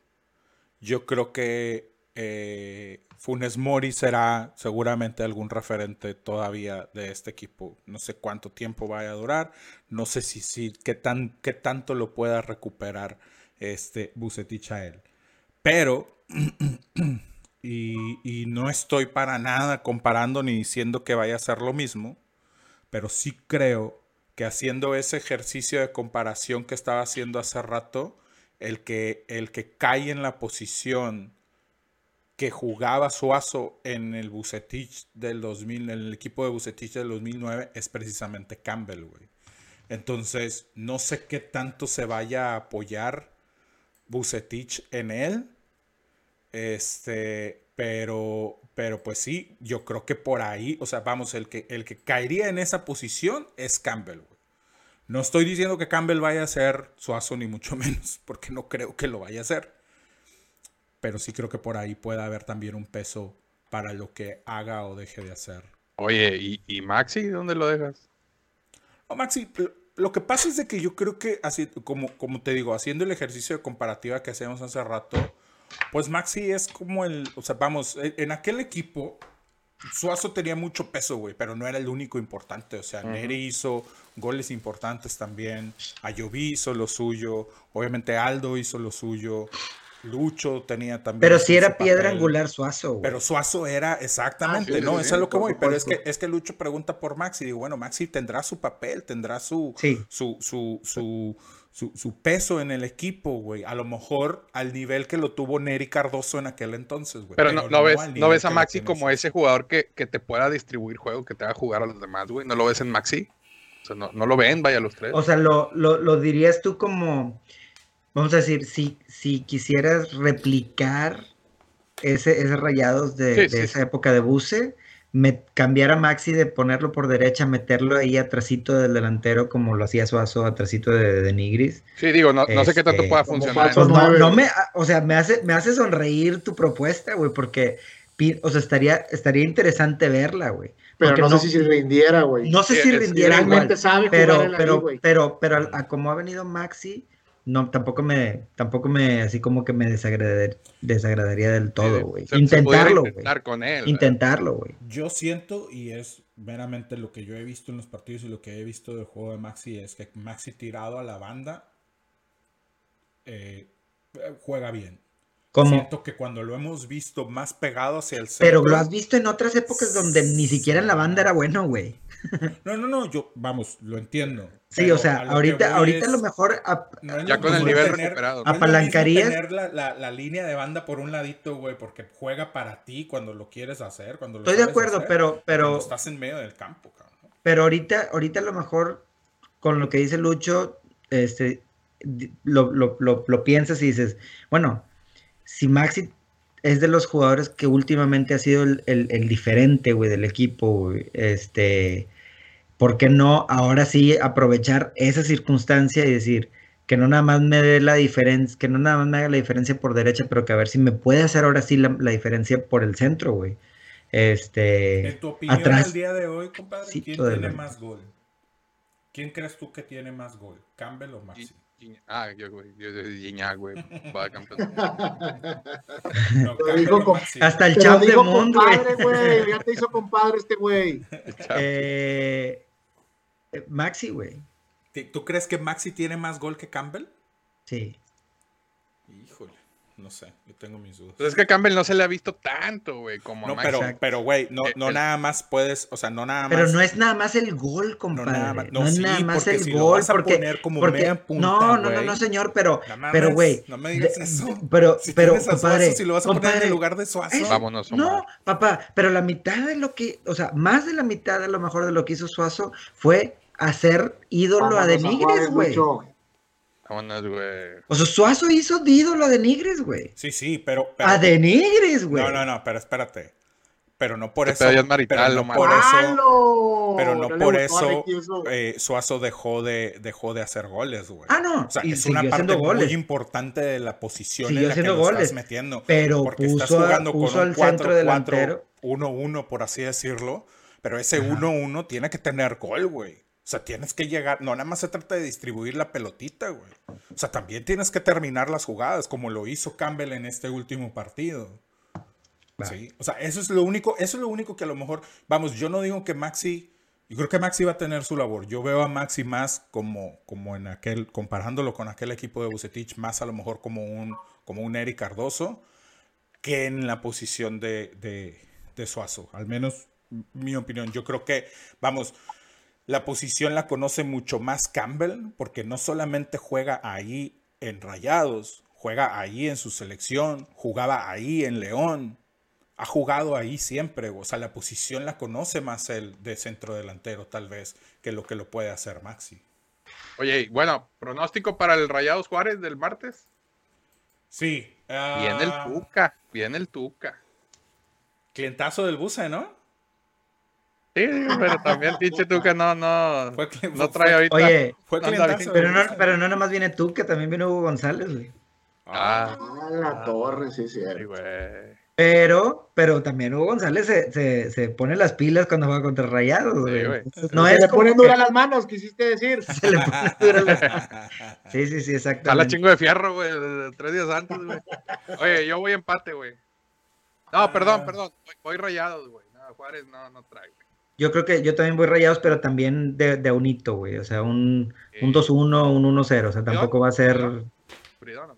yo creo que eh, Funes Mori será seguramente algún referente todavía de este equipo. No sé cuánto tiempo vaya a durar, no sé si, si qué, tan, qué tanto lo pueda recuperar este Bucetich. Pero y, y no estoy para nada comparando ni diciendo que vaya a ser lo mismo, pero sí creo que haciendo ese ejercicio de comparación que estaba haciendo hace rato, el que, el que cae en la posición que jugaba Suazo en el Bucetich del 2000, en el equipo de Bucetich del 2009 es precisamente Campbell, güey. Entonces, no sé qué tanto se vaya a apoyar Bucetich en él. Este, pero, pero pues sí, yo creo que por ahí, o sea, vamos, el que, el que caería en esa posición es Campbell, güey. No estoy diciendo que Campbell vaya a ser Suazo, ni mucho menos, porque no creo que lo vaya a hacer. Pero sí creo que por ahí puede haber también un peso para lo que haga o deje de hacer. Oye, ¿y, y Maxi dónde lo dejas? No, Maxi, lo- que pasa es de que yo creo que, así, como, como te digo, haciendo el ejercicio de comparativa que hacíamos hace rato, pues Maxi es como el, o sea, vamos, en en aquel equipo, Suazo tenía mucho peso, güey, pero no era el único importante. O sea, Neri hizo goles importantes también, Ayoví hizo lo suyo, obviamente Aldo hizo lo suyo, Lucho tenía también. Pero si era piedra papel. angular Suazo, güey. Pero Suazo era exactamente, Ah, sí, ¿no? sí, Eso sí, es lo que voy. Pero es que, es que Lucho pregunta por Maxi. Digo, bueno, Maxi tendrá su papel, tendrá su, Sí. su, su, su, su, su peso en el equipo, güey. A lo mejor al nivel que lo tuvo Neri Cardoso en aquel entonces, güey. Pero no, no ves, no ves a Maxi como ese jugador que, que te pueda distribuir juego, que te haga jugar a los demás, güey. ¿No lo ves en Maxi? O sea, no, no lo ven, vaya los tres. O sea, lo, lo, lo dirías tú como, vamos a decir, si, si quisieras replicar ese, ese rayados de, Sí, de sí, esa época de Buse, me, cambiar a Maxi de ponerlo por derecha, meterlo ahí atrasito del delantero como lo hacía Suazo, atrasito de, de Nigris. sí, digo, no, no sé qué tanto este, pueda funcionar. Pues no, no me, o sea, me hace, me hace sonreír tu propuesta, güey, porque, o sea, estaría, estaría interesante verla, güey. Pero no, no- sé si se rindiera, güey. No sé Sí, si rindiera realmente igual, sabe jugar pero, en la pero, pero, pero, al- a como ha venido Maxi, no, tampoco me, tampoco me, así como que me desagradar- desagradaría del todo, güey. Intentarlo, güey. intentar con él. Intentarlo, güey. Yo siento, y es meramente lo que yo he visto en los partidos y lo que he visto del juego de Maxi, es que Maxi tirado a la banda eh, juega bien. Como, Siento que cuando lo hemos visto más pegado hacia el centro. pero lo has visto en otras épocas donde ni siquiera en la banda era bueno, güey. No, no, no, yo, vamos, lo entiendo. Sí, pero o sea, a ahorita, voy ahorita es- a lo mejor a- no es Ya con el nivel tener- recuperado. no Apalancarías. tener la, la- la línea de banda por un ladito, güey, porque juega para ti cuando lo quieres hacer, cuando lo estoy de acuerdo, hacer, pero, pero, estás en medio del campo, cabrón. pero ahorita, ahorita a lo mejor con lo que dice Lucho, este, lo, lo, lo, lo piensas y dices, bueno, si Maxi es de los jugadores que últimamente ha sido el, el- el diferente, güey, del equipo, güey, este, ¿por qué no ahora sí aprovechar esa circunstancia y decir que no nada más me dé la diferencia, que no nada más me haga la diferencia por derecha, pero que a ver si me puede hacer ahora sí la, la diferencia por el centro, güey? Este, En tu opinión, atrás. al día de hoy, compadre, Sí, ¿quién tiene el- más gol? ¿Quién crees tú que tiene más gol? ¿Campbell o Maxi? Ah, yo, güey. Yo, yo, Gignac, güey. Va de campeón. No, con- hasta el champ de mundo, güey. compadre, güey. Ya te hizo compadre este güey. Eh, Maxi, güey. ¿Tú- ¿Tú crees que Maxi tiene más gol que Campbell? Sí. Híjole, no sé, yo tengo mis dudas. Pues es que a Campbell no se le ha visto tanto, güey, como a No, Maxi. pero, pero, güey, no, Eh, no el- nada más puedes, o sea, no nada más. Pero no es nada más el gol, no compadre. nada No, más- no, es sí, nada más el si lo gol. vas a porque, poner como porque- media punta, no, no, no, no, señor, pero, No mames, pero, güey. no me digas eso. de- Pero, Si pero, a Suazo, compadre. si lo vas a poner en el lugar de Suazo. es- Vámonos, No, papá, pero la mitad de lo que, o sea, más de la mitad a lo mejor de lo que hizo Suazo fue hacer ídolo a Denigres, güey. Vámonos, güey. O sea, Suazo hizo de ídolo a Denigres, güey. Sí, sí, pero. pero- A Denigres, güey. no, no, no, pero espérate. Pero no por eso. marital, pero no por eso. ¡Halo! Pero no, le por eso eh, Suazo dejó de, dejó de hacer goles, güey. Ah, no. O sea, y es una parte goles. muy importante de la posición Siguió en la que lo goles, estás metiendo. pero porque estás puso a- jugando puso con un al centro 4-4, delantero. 1-1, por así decirlo. Pero ese 1-1 tiene que tener gol, güey. O sea, tienes que llegar. No, nada más se trata de distribuir la pelotita, güey. O sea, también tienes que terminar las jugadas, como lo hizo Campbell en este último partido. Sí, o sea, eso es lo único, eso es lo único que a lo mejor, vamos, yo no digo que Maxi, yo creo que Maxi va a tener su labor. Yo veo a Maxi más como, como en aquel, comparándolo con aquel equipo de Bucetich, más a lo mejor como un, como un Eric Cardoso, que en la posición de, de, de Suazo. Al menos mi opinión. Yo creo que, vamos, la posición la conoce mucho más Campbell, porque no solamente juega ahí en Rayados, juega ahí en su selección, jugaba ahí en León, ha jugado ahí siempre, o sea, la posición la conoce más el de centro delantero, tal vez, que lo que lo puede hacer Maxi. Oye, bueno, pronóstico para el Rayados Juárez del martes. Sí. ah, Viene el Tuca, viene el Tuca. Clientazo del Buce, ¿no? Sí, pero también pinche Tuca no, no, Fue no trae ahorita. Oye, Fue pero no, pero no nomás viene tú, que también viene Hugo González, güey. Ah, Ah, la torre, sí, sí. sí, güey. Pero, pero también Hugo González se, se, se pone las pilas cuando juega contra Rayados, güey. güey. Entonces, No Se es le ponen duras las manos, quisiste decir. se le pone dura la- Sí, sí, sí, Jala exactamente. chingo de fierro, güey, tres días antes, güey. Oye, yo voy empate, güey. No, perdón, perdón. Voy, voy rayados, güey. No, Juárez no, no trae, güey. Yo creo que yo también voy Rayados, pero también de, de a un hito, güey. O sea, un, un Sí. 2-1, un 1-0. O sea, tampoco va a ser Fridón, ¿no?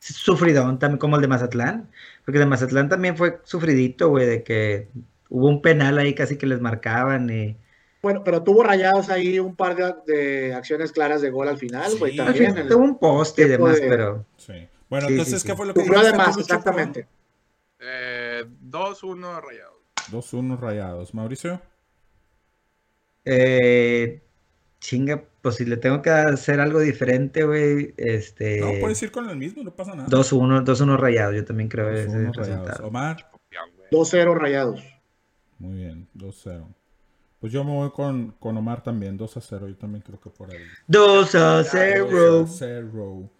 sufridón, también como el de Mazatlán. Porque de Mazatlán también fue sufridito, güey, de que hubo un penal ahí casi que les marcaban. Y... Bueno, pero tuvo rayados ahí un par de, de acciones claras de gol al final, güey. Sí. Al también. fin, el- tuvo un poste y demás, de- pero Sí. Bueno, Sí, entonces, sí, ¿qué fue lo que Sufrió dijiste, de más, Lucho, exactamente. Eh, 2-1 rayados. Perdón? 2-1 rayados. Mauricio. eh, chinga, pues si le tengo que hacer algo diferente, güey, este... No, puedes ir con el mismo, no pasa nada. 2-1, 2-1 rayados, yo también creo ese 2-1 rayados. resultado. Omar. Campeón, güey. 2-0 rayados. Muy bien, 2-0. Pues yo me voy con, con Omar también, 2-0. Yo también creo que por ahí. 2 a 0. 0.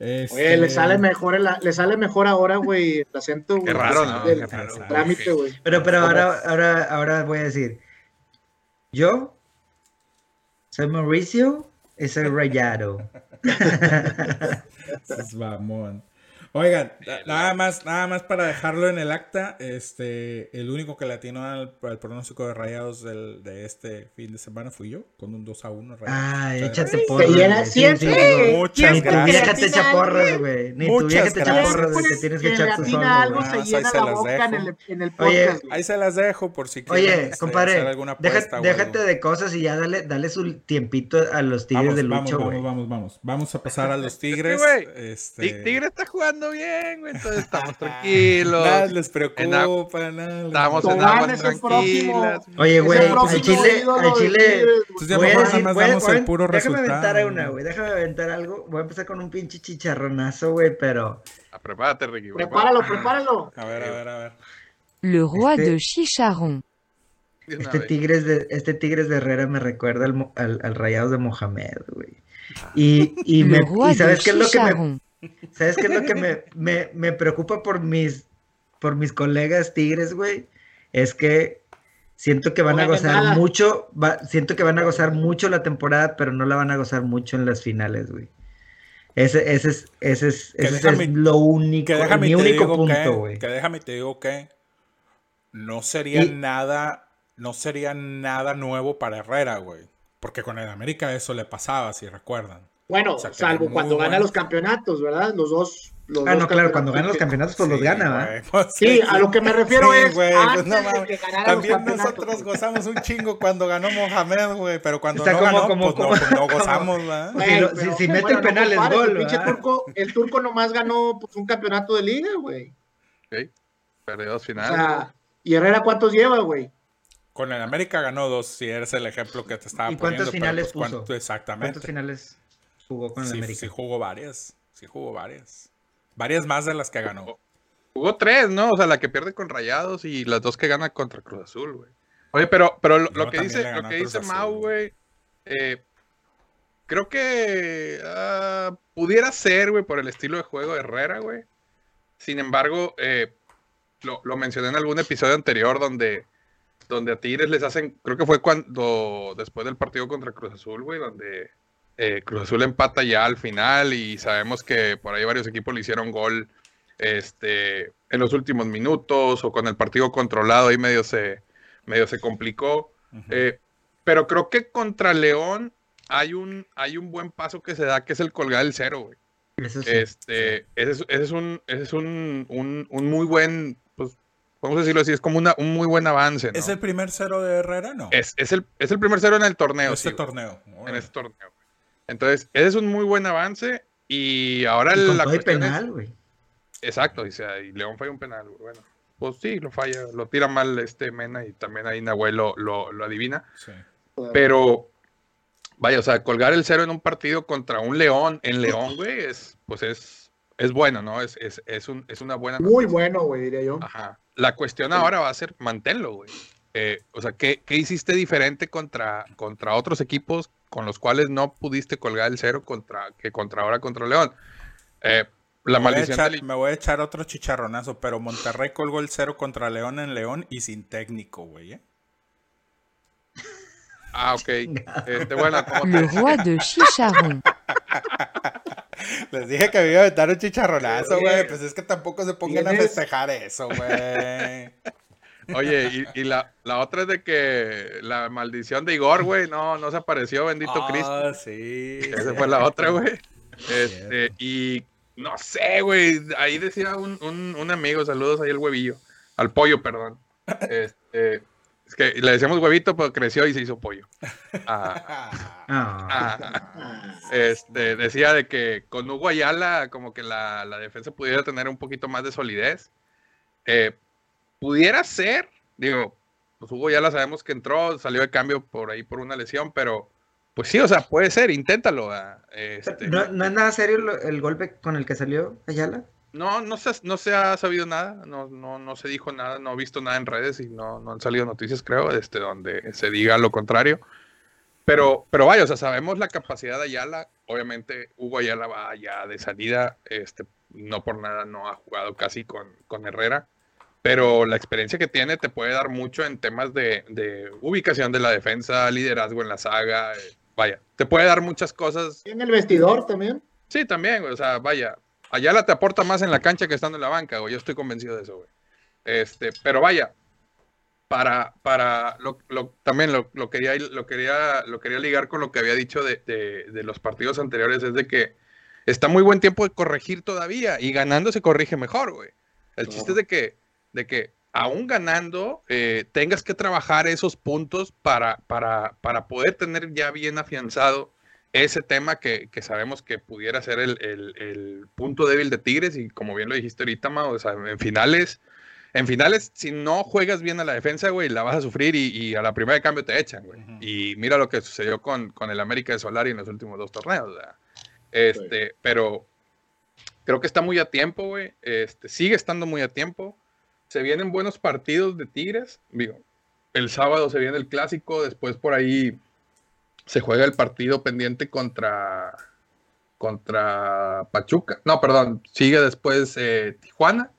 Oye, Este, le sale mejor, el- le sale mejor ahora, güey, el acento, güey. Qué raro, ¿no? del Qué raro. trámite, güey. Pero, pero ahora, ahora, ahora voy a decir, yo soy Mauricio y soy Rayado. Es mamón. Oigan, na- nada más, nada más para dejarlo en el acta, este, el único que le atinó al, al pronóstico de rayados del- de este fin de semana fui yo, con un 2 a 1 rayados. Sea, échate porras. güey. Sí, siempre. Muchas Ni tu vieja te echa porras, güey. Ni tu vieja te echa porras, güey. Te tienes que echar atina solo, algo. Ah, se ahí llena se la las boca dejo. en el, en el Oye, podcast, güey. Ahí se las dejo por si quieren Oye, este, hacer compadre, déjate de cosas y ya dale, dale su tiempito a los tigres Vamos, de vamos, lucho, vamos, güey. vamos, vamos. Vamos a pasar a los tigres. este... Ti- Tigre está jugando bien, güey. Entonces estamos tranquilos. Nada les preocupa, nada Estamos en aguas tranquilas. Oye, güey, al chile, al chile. Entonces ya voy a mejor decir, nada más voy a- damos voy a- el puro déjame resultado. aventar una, güey, déjame aventar algo. Voy a empezar con un pinche chicharronazo, güey, pero Ah, prepárate, Ricky. Prepáralo, prepáralo. A ver, a ver, a ver. Le roi Este- de una este. Tigres de, este Tigres de Herrera me recuerda al, al, al Rayados de Mohamed, güey. Y, y, me, y sabes qué es lo que me. ¿Sabes qué es lo que me, me, me preocupa por mis, por mis colegas tigres, güey? Es que siento que van No a gozar nada. mucho, va- siento que van a gozar mucho la temporada, pero no la van a gozar mucho en las finales, güey. Ese, ese es, ese es, es lo único, Que déjame mi te único digo punto, que, güey. que déjame te digo que no sería Y- nada, no sería nada nuevo para Herrera, güey. Porque con el América eso le pasaba, si recuerdan. Bueno, salvo cuando gana los campeonatos, ¿verdad? Los dos. Los Ah, dos no, claro, cuando ganan los campeonatos pues los Sí, gana, güey, pues Sí, a lo que me refiero Sí, es güey, pues antes no de que También nosotros gozamos un chingo cuando ganó Mohamed, güey, pero cuando O sea, no como- ganó, como- pues, como- no, pues no como- gozamos, ¿verdad? Güey, Si si- si mete bueno, el penal es gol, El turco, el turco nomás ganó pues, un campeonato de liga, güey. Ok. Perdió dos O finales. sea, ¿y Herrera cuántos lleva, güey? Con el América ganó dos, si eres el ejemplo que te estaba ¿Y cuántas poniendo. pero, finales pues, cuánto- puso? Exactamente. ¿Cuántas finales jugó con el sí, América? sí jugó varias, sí jugó varias. Varias más de las que ganó. Jugó tres, ¿no? O sea, la que pierde con Rayados y las dos que gana contra Cruz Azul, güey. Oye, pero, pero lo, que dice, lo que dice Azul, Mau, güey. güey, eh, creo que ah, pudiera ser, güey, por el estilo de juego de Herrera, güey. Sin embargo, eh, lo, lo mencioné en algún episodio anterior donde, donde a Tigres les hacen, creo que fue cuando, después del partido contra Cruz Azul, güey, donde eh, Cruz Azul empata ya al final y sabemos que por ahí varios equipos le hicieron gol este, en los últimos minutos o con el partido controlado ahí medio se, medio se complicó. Eh, pero creo que contra León hay un, hay un buen paso que se da, que es el colgar el cero, güey. Eso sí. Este, ese es, ese es un, ese es un, un, un muy buen, pues, vamos a decirlo así, es como una, un muy buen avance, ¿no? ¿Es el primer cero de Herrera? No. Es, es el, es el primer cero en el torneo, este sí, torneo. en este torneo. Entonces, ese es un muy buen avance y ahora Y la cuestión es- penal, güey. Exacto, dice, y León falla un penal, güey. Bueno, pues sí, lo falla, lo tira mal este Mena y también ahí Nahuel lo, lo, lo adivina. Sí. Pero, vaya, o sea, colgar el cero en un partido contra un León, en León, güey, es, pues es, es bueno, ¿no? Es, es, es, un, es una buena Muy noticia. bueno, güey, diría yo. Ajá. La cuestión ahora va a ser manténlo, güey. Eh, o sea, ¿qué, qué hiciste diferente contra, contra otros equipos con los cuales no pudiste colgar el cero contra, que contra ahora contra León? Eh, la Me voy, a maldición echar, del- me voy a echar otro chicharronazo, pero Monterrey colgó el cero contra León en León y sin técnico, güey. ¿eh? Ah, ok. Este, bueno, como Le te- roi de Chicharron. Les dije que me iba a aventar un chicharronazo, güey. Pues es que tampoco se pongan a festejar eso, güey. Oye, y, y la, la otra es de que la maldición de Igor, güey, no, no se apareció, bendito Cristo. Ah, sí. Esa fue la otra, güey. Este, y no sé, güey. Ahí decía un, un, un amigo, saludos ahí al huevillo, al pollo, perdón. Este, es que le decíamos huevito, pero creció y se hizo pollo. Ah, Ah. ah, este, decía de que con Hugo Ayala, como que la, la defensa pudiera tener un poquito más de solidez. Eh, pudiera ser, digo, pues Hugo ya la sabemos que entró, salió de cambio por ahí por una lesión, pero pues sí, o sea, puede ser, inténtalo. ah, este, ¿No, ¿No es nada serio lo- el golpe con el que salió Ayala? no, no se, no se ha sabido nada, no, no, no se dijo nada, no he visto nada en redes y no, no han salido noticias, creo, este, donde se diga lo contrario. Pero, pero vaya, o sea, sabemos la capacidad de Ayala obviamente Hugo Ayala va ya de salida, este, no por nada no ha jugado casi con, con Herrera, pero la experiencia que tiene te puede dar mucho en temas de, de ubicación de la defensa, liderazgo en la saga, eh, vaya, te puede dar muchas cosas. En el vestidor también. Sí, también, o sea, vaya, Ayala te aporta más en la cancha que estando en la banca, güey, yo estoy convencido de eso, güey. Este, pero vaya, para, para lo, lo- también lo, lo quería, lo, quería, lo quería ligar con lo que había dicho de, de- de los partidos anteriores, es de que está muy buen tiempo de corregir todavía y ganando se corrige mejor, güey. El chiste es de que, de que aún ganando eh, tengas que trabajar esos puntos para, para, para poder tener ya bien afianzado ese tema que, que sabemos que pudiera ser el, el- el punto débil de Tigres y como bien lo dijiste ahorita, Mau, o sea, en finales en finales, si no juegas bien a la defensa, güey, la vas a sufrir y, y a la primera de cambio te echan, güey. Y mira lo que sucedió con, con el América de Solari en los últimos dos torneos, o sea, Este, pero creo que está muy a tiempo, güey. Este, sigue estando muy a tiempo. Se vienen buenos partidos de Tigres. Digo, el sábado se viene el clásico, después por ahí se juega el partido pendiente contra contra Pachuca. No, perdón, sigue después eh, Tijuana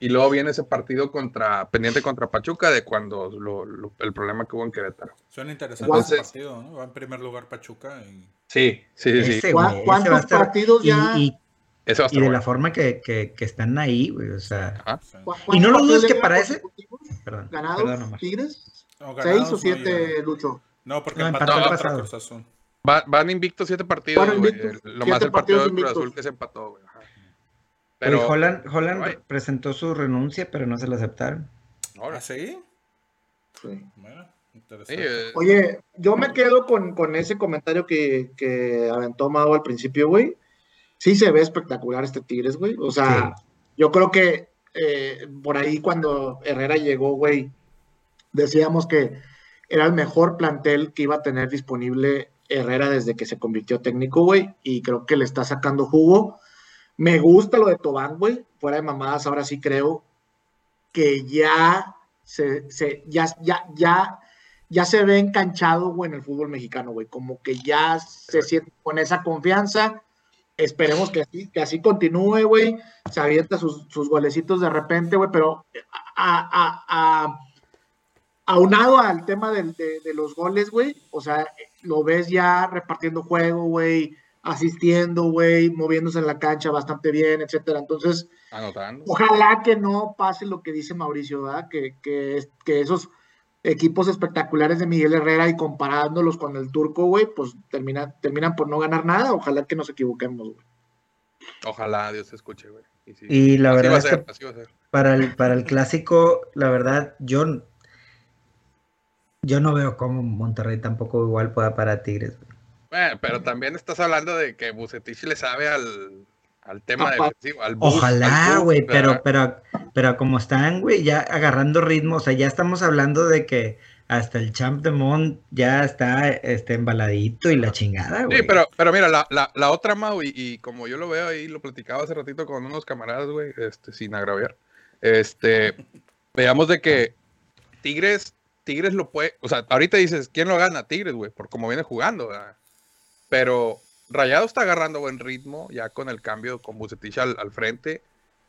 y luego viene ese partido contra pendiente contra Pachuca de cuando lo- lo- el problema que hubo en Querétaro. Suena interesante Entonces- ese partido, ¿no? Va en primer lugar Pachuca y... Sí, sí, sí. sí. Ese, ¿Cuá- güey, ese cuántos partidos ya? Y, y de bueno. la forma que, que, que están ahí, güey, o sea, Ajá. sí. ¿Cu- Y no lo dudes que para ese- perdón, ¿Ganados? perdón. ¿Tigres? No, ¿Seis o no siete, llevan. Lucho? No, porque No, empató el pasado. Cruz Azul. Va- van invictos siete partidos, güey. invictos, Lo siete más el partido de partidos Cruz. Azul que se empató, güey. Ajá. Pero Pero, Holland, Holland Ay. presentó su renuncia, pero no se la aceptaron. ahora, ¿Ah, sí? Sí. Bueno, sí, interesante. eh, Oye, yo me quedo con, con ese comentario que, que aventó Mau al principio, güey. Sí se ve espectacular este Tigres, güey. O sea, yo creo que eh, por ahí cuando Herrera llegó, güey, decíamos que era el mejor plantel que iba a tener disponible Herrera desde que se convirtió técnico, güey. Y creo que le está sacando jugo. Me gusta lo de Tobán, güey. Fuera de mamadas, ahora sí creo que ya se, se- ya, ya, ya, ya se ve enganchado, güey, en el fútbol mexicano, güey. Como que ya se siente con esa confianza. Esperemos que así, que así continúe, güey. Se avienta sus, sus golecitos de repente, güey, pero a, a- a- aunado al tema del- de, de los goles, güey, o sea, lo ves ya repartiendo juego, güey, asistiendo, güey, moviéndose en la cancha bastante bien, etcétera. Entonces, anotando. Ojalá que no pase lo que dice Mauricio, ¿verdad? Que, que, que esos equipos espectaculares de Miguel Herrera y comparándolos con el turco, güey, pues termina, terminan por no ganar nada. Ojalá que nos equivoquemos, güey. Ojalá Dios te escuche, güey. Y, sí, Y la así verdad va a es ser, que así va a ser. para el, para el clásico, la verdad, yo, yo no veo cómo Monterrey tampoco igual pueda parar a Tigres. güey. Bueno, pero también estás hablando de que Bucetich le sabe al, al tema defensivo, al bus, Ojalá, güey, pero, pero, pero como están, güey, ya agarrando ritmo, o sea, ya estamos hablando de que hasta el Champ de Mont ya está este, embaladito y la chingada, güey. Sí, pero, pero mira, la, la, la otra Mau, y, y como yo lo veo ahí, lo platicaba hace ratito con unos camaradas, güey, este, sin agraviar. Este, veamos de que Tigres, Tigres lo puede, o sea, ahorita dices, ¿quién lo gana? Tigres, güey, por cómo viene jugando, ¿verdad? Pero Rayado está agarrando buen ritmo, ya con el cambio con Bucetich al, al frente.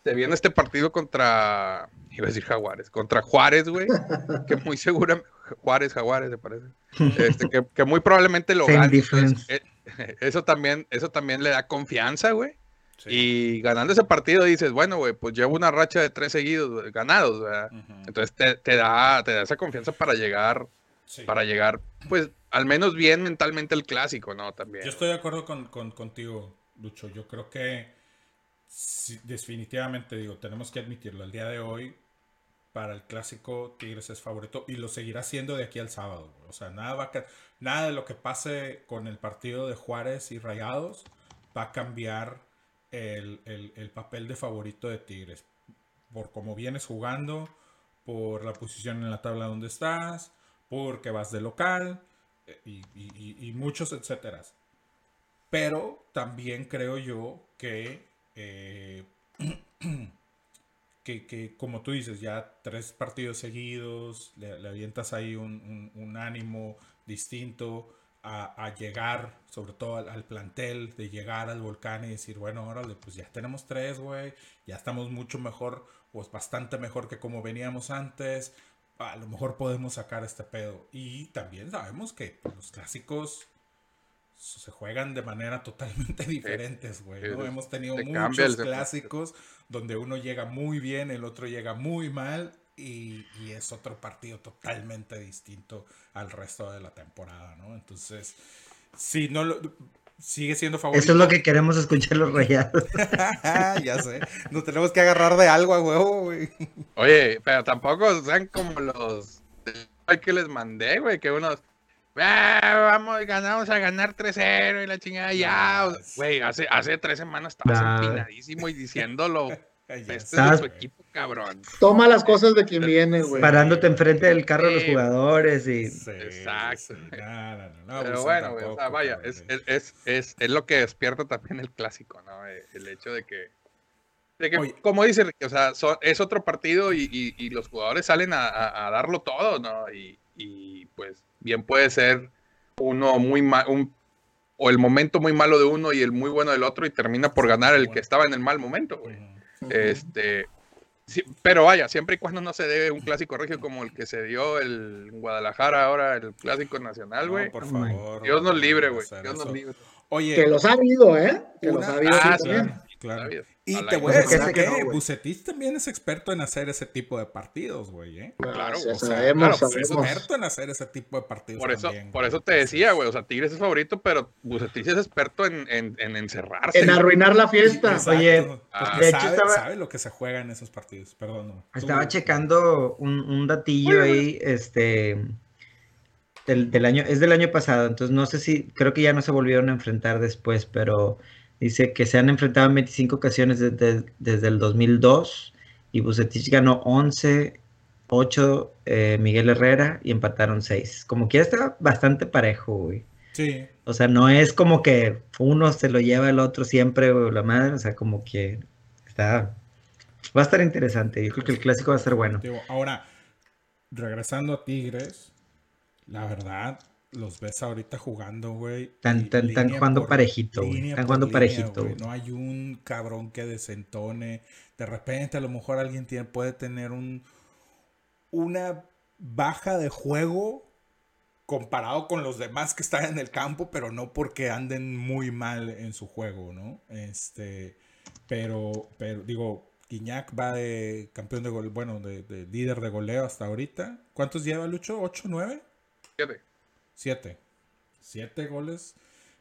Se viene este partido contra, iba a decir Jaguares, contra Juárez, güey, que muy segura, Juárez, Jaguares, me parece. Este, que, que muy probablemente lo gane. Entonces, eh, eso también, eso también le da confianza, güey. Sí. Y ganando ese partido dices, bueno, güey, pues llevo una racha de tres seguidos ganados, ¿verdad? Entonces te, te da, te da esa confianza para llegar, Sí. para llegar, pues, al menos bien mentalmente el clásico, ¿no? También. Yo estoy de acuerdo con, con- contigo, Lucho. Yo creo que sí, definitivamente, digo, tenemos que admitirlo. El día de hoy, para el clásico, Tigres es favorito y lo seguirá siendo de aquí al sábado. O sea, nada, va a nada de lo que pase con el partido de Juárez y Rayados va a cambiar el, el- el papel de favorito de Tigres. Por cómo vienes jugando, por la posición en la tabla donde estás, porque vas de local eh, y, muchos etcéteras. Pero también creo yo que, eh, que, que, como tú dices, ya tres partidos seguidos, le, le avientas ahí un, ánimo distinto, a, llegar, sobre todo al, al plantel, de llegar al volcán y decir, bueno, órale, pues ya tenemos tres, güey, ya estamos mucho mejor, pues bastante mejor que como veníamos antes, a lo mejor podemos sacar este pedo. Y también sabemos que los clásicos se juegan de manera totalmente diferentes, güey. Hemos tenido muchos clásicos donde uno llega muy bien, el otro llega muy mal y, y es otro partido totalmente distinto al resto de la temporada, ¿no? Entonces, si no lo... Sigue siendo favorito. Eso es lo que queremos escuchar los rayados. ya sé. Nos tenemos que agarrar de algo a huevo, güey. Oye, pero tampoco sean como los que les mandé, güey, que unos "Ah, vamos, ganamos a ganar 3-0 y la chingada ya. Güey, hace, hace tres semanas estabas Nah. empinadísimo y diciéndolo. Este es Estabas- tu equipo, cabrón. Toma las cosas de quien viene, güey. Parándote enfrente del carro de los jugadores y Sí, Exacto. sí. No, no, no, no Pero bueno, güey, o sea, tampoco, vaya, es, es, es, es, es lo que despierta también el clásico, ¿no? Eh, El hecho de que, de que Oye. como dice o sea, son- es otro partido y, y- y los jugadores salen a, a- a darlo todo, ¿no? Y, y, pues bien puede ser uno muy mal, un, o el momento muy malo de uno y el muy bueno del otro y termina por ganar el que estaba en el mal momento, güey. Este, sí, pero vaya, siempre y cuando no se dé un clásico regio como el que se dio el en Guadalajara ahora, el clásico nacional, No, güey. por favor. Dios no nos libre, güey. Dios nos libre. Oye, Que los ha habido, ¿eh? Que los una- ha habido. Ah, sí, sí, también. claro. Y te voy a Pues, decir que que no, güey. Bucetich también es experto en hacer ese tipo de partidos, güey, ¿eh? Claro, Sí, o sea, sabemos, claro, Es sabemos. experto en hacer ese tipo de partidos Por eso, también, por eso te decía, güey. O sea, Tigres es favorito, pero Bucetich es experto en, en, en encerrarse. En arruinar la fiesta. Exacto, Oye, pues, de hecho sabe, estaba- sabe lo que se juega en esos partidos, perdón. Estaba checando un, un datillo ahí, este, del, del año, es del año pasado, entonces no sé si, creo que ya no se volvieron a enfrentar después, pero dice que se han enfrentado en 25 ocasiones desde, desde el 2002 y Bucetich ganó 11, 8 eh, Miguel Herrera y empataron 6. Como que ya está bastante parejo, güey. Sí, O sea, no es como que uno se lo lleva el otro siempre, o la madre, o sea, como que está, va a estar interesante. Yo creo que el clásico va a estar bueno. ahora, regresando a Tigres, la verdad, los ves ahorita jugando, güey. Tan- tan- línea jugando por parejito, güey. Están jugando línea, parejito, güey. No hay un cabrón que desentone. De repente, a lo mejor alguien tiene, puede tener un una baja de juego comparado con los demás que están en el campo, pero no porque anden muy mal en su juego, ¿no? Este, pero, pero digo, Guiñac va de campeón de gol, bueno, de, de líder de goleo hasta ahorita. ¿Cuántos lleva Lucho? ¿Ocho, nueve? Siete. Siete. Siete goles.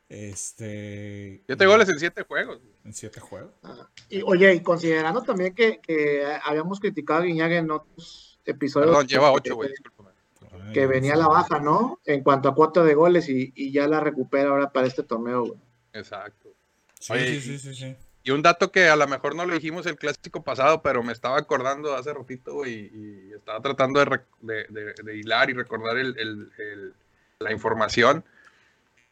Este. Siete goles en siete juegos. En siete juegos. Y, oye, y considerando también que, que habíamos criticado a Guiñaga en otros episodios. Perdón, lleva que- ocho, güey. discúlpame. Ay, Que venía a la baja, ¿no? En cuanto a cuota de goles y, y ya la recupera ahora para este torneo, güey. Exacto. Sí, Oye, sí, sí, sí, sí. Y un dato que a lo mejor no lo dijimos el clásico pasado, pero me estaba acordando hace ratito güey, y, y estaba tratando de, rec- de- de- de hilar y recordar el- el- el- la información.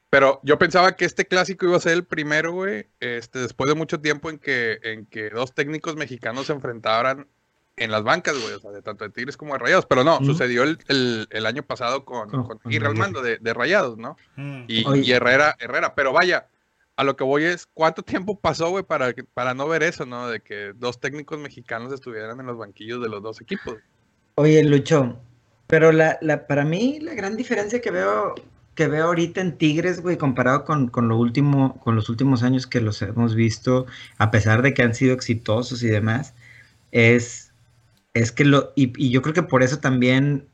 Pero yo pensaba que este clásico iba a ser el primero, güey, este, después de mucho tiempo en que, en que dos técnicos mexicanos se enfrentaran en las bancas, güey, o sea, de tanto de Tigres como de Rayados. Pero no, sucedió el, el- el año pasado con, Con- con con Aguirre al mando de, de Rayados, ¿no? Mm. Y, Herrera, Herrera, pero vaya, a lo que voy es, ¿cuánto tiempo pasó, güey, para, para no ver eso, ¿no? De que dos técnicos mexicanos estuvieran en los banquillos de los dos equipos. Oye, Lucho, pero la, la, para mí la gran diferencia que veo que veo ahorita en Tigres, güey, comparado con, con lo último, con los últimos años que los hemos visto, a pesar de que han sido exitosos y demás, es, es que lo, y, y yo creo que por eso también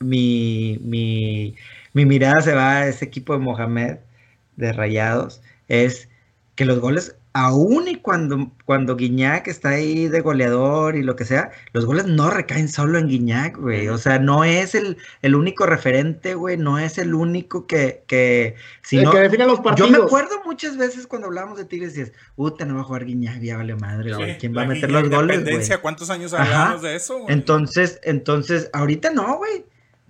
mi, mi, mi mirada se va a ese equipo de Mohamed, de Rayados, es que los goles, aún y cuando, cuando Guiñac está ahí de goleador y lo que sea, los goles no recaen solo en Guiñac, güey. O sea, no es el, el único referente, güey. No es el único que, que si el no- que define los partidos. Yo me acuerdo muchas veces cuando hablábamos de Tigres y dices, puta, no va a jugar Guiñac, ya vale madre, güey. Sí, ¿Quién va a meter Guiñac los goles, güey? ¿Cuántos años Ajá. hablamos de eso? güey? Entonces, entonces, ahorita no, güey.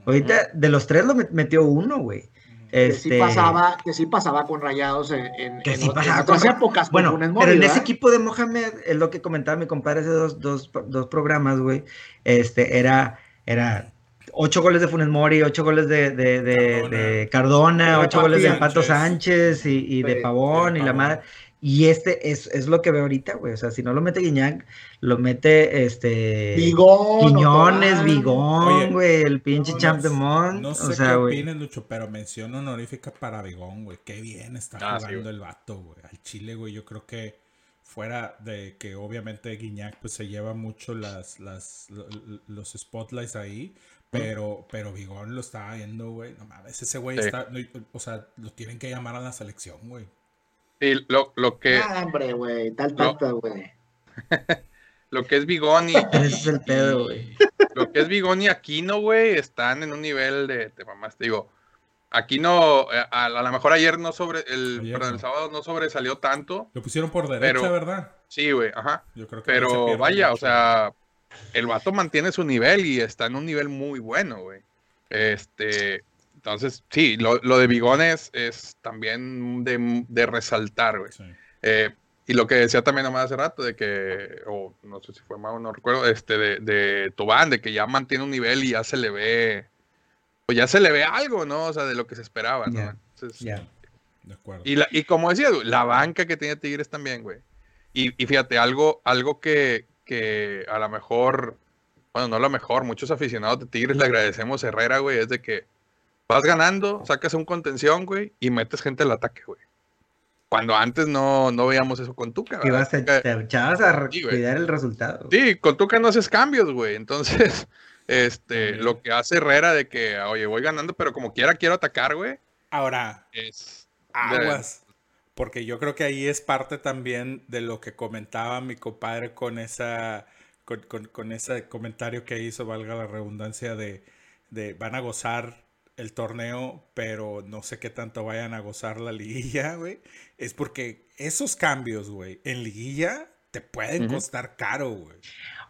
Ahorita de los tres lo met- metió uno, güey. Que Este, sí pasaba, que sí pasaba con rayados en, en, Que en sí ot- en pasaba otras con- épocas. Bueno, Funes pero Mori, en ese equipo de Mohamed, es lo que comentaba mi compadre hace dos, dos, dos programas, güey. Este, era, era ocho goles de Funes Mori, ocho goles de, de, de- Cardona. de Cardona, De ocho goles de. Pato Sánchez y, y de Pavón de y la madre. Y este es, es lo que veo ahorita, güey. O sea, si no lo mete Guiñac, lo mete este. Bigón, Quiñones. Vigón, güey, el pinche No, Champ de Mont. No sé o sea, qué güey. opines, Lucho, pero mención honorífica para Bigón, güey. Qué bien está Ah, jugando el vato, güey. Al Chile, güey, yo creo que fuera de que obviamente Guiñac pues se lleva mucho las, las, lo- lo- los spotlights ahí, pero, pero Bigón lo estaba viendo, güey. No mames, ese güey Sí. está, no, o sea, lo tienen que llamar a la selección, güey. Y lo, lo que, Ah, hombre, güey, tal güey. lo que es Ese es el pedo, güey. lo que es Bigón y Aquino, güey, están en un nivel de, te mamás, te digo, Aquino, eh, a, a lo mejor ayer no sobre, el, Ayer perdón, no. el sábado no sobresalió tanto, Lo pusieron por derecha, Pero- ¿verdad? sí, güey, ajá, Yo creo que se pero vaya, o sea, el vato mantiene su nivel y está en un nivel muy bueno, güey. Este, entonces, sí, lo, lo de Bigón es, es también de, de resaltar, güey. Sí. Eh, y lo que decía también nomás hace rato, de que, o no sé si fue Mau, no recuerdo, este, de, de Tobán, de que ya mantiene un nivel y ya se le ve, pues ya se le ve algo, ¿no? O sea, de lo que se esperaba, ¿no? Ya, Entonces, Ya. De acuerdo. y, la, y como decía, la banca que tiene Tigres también, güey. Y, y fíjate, algo, algo que, que a lo mejor, bueno, no a lo mejor, muchos aficionados de Tigres le agradecemos a Herrera, güey, es de que vas ganando, sacas un contención, güey, y metes gente al ataque, güey. Cuando antes no, no veíamos eso con Tuca, Que ¿verdad? vas a, te echabas a Sí, cuidar el resultado. Sí, con Tuca no haces cambios, güey. Entonces, este, lo que hace Herrera de que, oye, voy ganando, pero como quiera quiero atacar, güey, Ahora, es... Aguas. Porque yo creo que ahí es parte también de lo que comentaba mi compadre con esa con, con- con ese comentario que hizo, valga la redundancia, de, de van a gozar el torneo, pero no sé qué tanto vayan a gozar la liguilla, güey. Es porque esos cambios, güey, en liguilla te pueden costar caro, güey.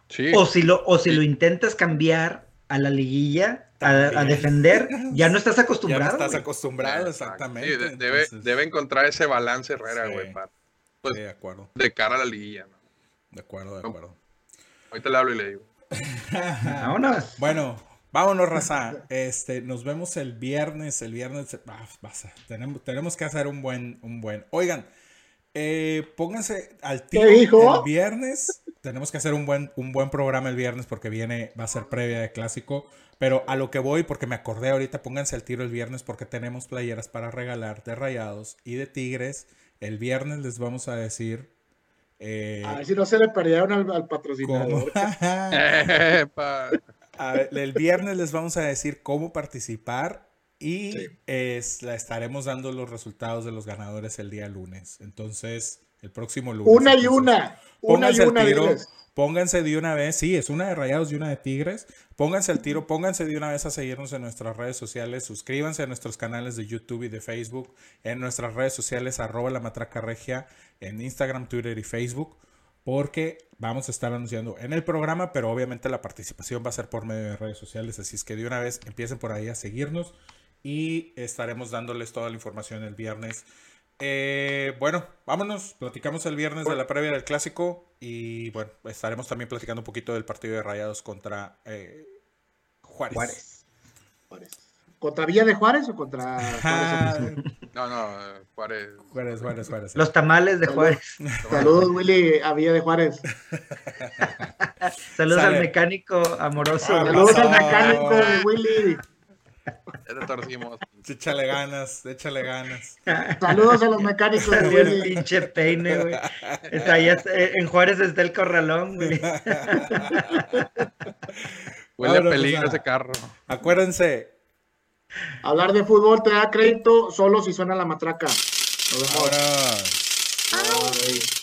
Sí. O si lo, o si Sí. lo intentas cambiar a la liguilla, a, defender, ya no estás Ya no acostumbrado. estás acostumbrado, Exacto. exactamente. Sí, de- debe, Entonces, debe encontrar ese balance Herrera, Sí. güey, para- pues, sí, de acuerdo, de cara a la liguilla, ¿no? de acuerdo, de No. acuerdo. Ahorita le hablo y le digo. Vámonos. Bueno, vámonos, raza. Este, nos vemos el viernes. El viernes ah, tenemos, tenemos que hacer un buen, un buen. Oigan, eh, pónganse al tiro dijo? el viernes. Tenemos que hacer un buen, un buen programa el viernes porque viene, va a ser previa de clásico. Pero a lo que voy, porque me acordé ahorita, pónganse al tiro el viernes porque tenemos playeras para regalar de Rayados y de Tigres. El viernes les vamos a decir. eh, A ver si no se le perdieron al, al patrocinador. A ver, el viernes les vamos a decir cómo participar y Sí. es- la estaremos dando los resultados de los ganadores el día lunes. Entonces, el próximo lunes. Una y una. Una y Pónganse al una. tiro, pónganse de una vez, sí, es una de Rayados y una de Tigres. Pónganse al tiro, pónganse de una vez a seguirnos en nuestras redes sociales, suscríbanse a nuestros canales de YouTube y de Facebook, en nuestras redes sociales, arroba la matraca regia, en Instagram, Twitter y Facebook, porque vamos a estar anunciando en el programa, pero obviamente la participación va a ser por medio de redes sociales, así es que de una vez empiecen por ahí a seguirnos y estaremos dándoles toda la información el viernes. Eh, bueno, vámonos, platicamos el viernes de la previa del clásico y bueno, estaremos también platicando un poquito del partido de Rayados contra eh, Juárez. Juárez. Juárez. ¿Contra Villa de Juárez o contra Juárez? oficial? No, no, Juárez. Juárez, Juárez, Juárez. Los tamales de Juárez. Saludos, Willy, a Villa de Juárez. Saludos Sale. al mecánico amoroso. Ah. Saludos al mecánico de Willy. Ya te torcimos. Échale ganas, échale ganas. Saludos a los mecánicos de Salió el Willy. pinche peine, güey. Eh, en Juárez está el corralón, güey. Huele a Vámonos, peligro ese carro. Acuérdense, Hablar de fútbol te da crédito solo si suena la matraca. Nos vemos. ahora. Bye.